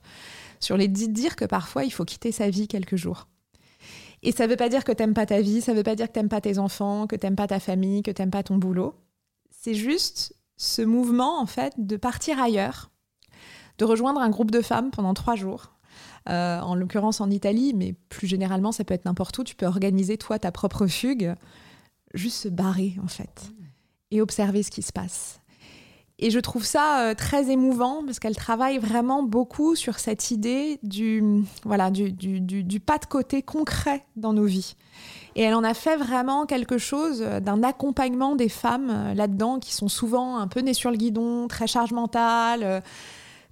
sur les dire que parfois il faut quitter sa vie quelques jours. Et ça ne veut pas dire que t'aimes pas ta vie, ça ne veut pas dire que t'aimes pas tes enfants, que t'aimes pas ta famille, que t'aimes pas ton boulot. C'est juste ce mouvement en fait de partir ailleurs, de rejoindre un groupe de femmes pendant trois jours euh, en l'occurrence en Italie, mais plus généralement, ça peut être n'importe où. Tu peux organiser, toi, ta propre fugue, juste se barrer, en fait, et observer ce qui se passe. Et je trouve ça euh, très émouvant parce qu'elle travaille vraiment beaucoup sur cette idée du, voilà, du, du, pas de côté concret dans nos vies. Et elle en a fait vraiment quelque chose d'un accompagnement des femmes euh, là-dedans qui sont souvent un peu nées sur le guidon, très charge mentale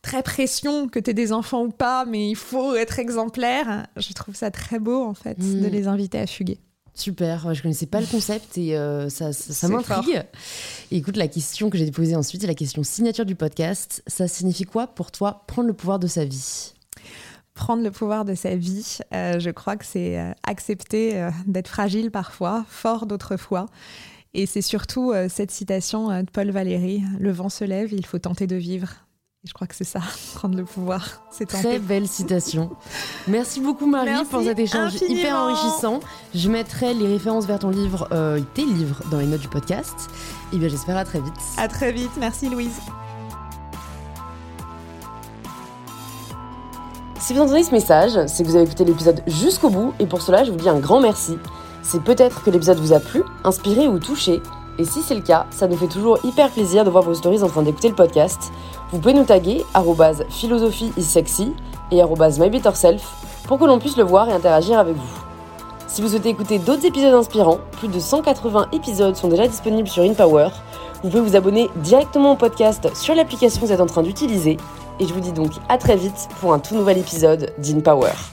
très pression que tu aies des enfants ou pas, mais il faut être exemplaire. Je trouve ça très beau, en fait, de mm. les inviter à fuguer. Super, je connaissais pas le concept et euh, ça, ça, m'intrigue. Écoute, la question que j'ai posée ensuite, c'est la question signature du podcast. Ça signifie quoi pour toi prendre le pouvoir de sa vie? Prendre le pouvoir de sa vie, euh, je crois que c'est euh, accepter d'être fragile parfois, fort d'autres fois. Et c'est surtout cette citation de Paul Valéry Le vent se lève, il faut tenter de vivre je crois que c'est ça, prendre le pouvoir. C'est Très belle citation. Merci beaucoup Marie pour cet échange hyper enrichissant. Je mettrai les références vers ton livre, euh, tes livres, dans les notes du podcast. Et bien j'espère à très vite. À très vite. Merci Louise. Si vous entendez ce message, c'est que vous avez écouté l'épisode jusqu'au bout et pour cela je vous dis un grand merci. C'est peut-être que l'épisode vous a plu, inspiré ou touché. Et si c'est le cas, ça nous fait toujours hyper plaisir de voir vos stories en train d'écouter le podcast. Vous pouvez nous taguer philosophie is sexy et mybetterself pour que l'on puisse le voir et interagir avec vous. Si vous souhaitez écouter d'autres épisodes inspirants, plus de 180 épisodes sont déjà disponibles sur InPower. Vous pouvez vous abonner directement au podcast sur l'application que vous êtes en train d'utiliser. Et je vous dis donc à très vite pour un tout nouvel épisode d'InPower.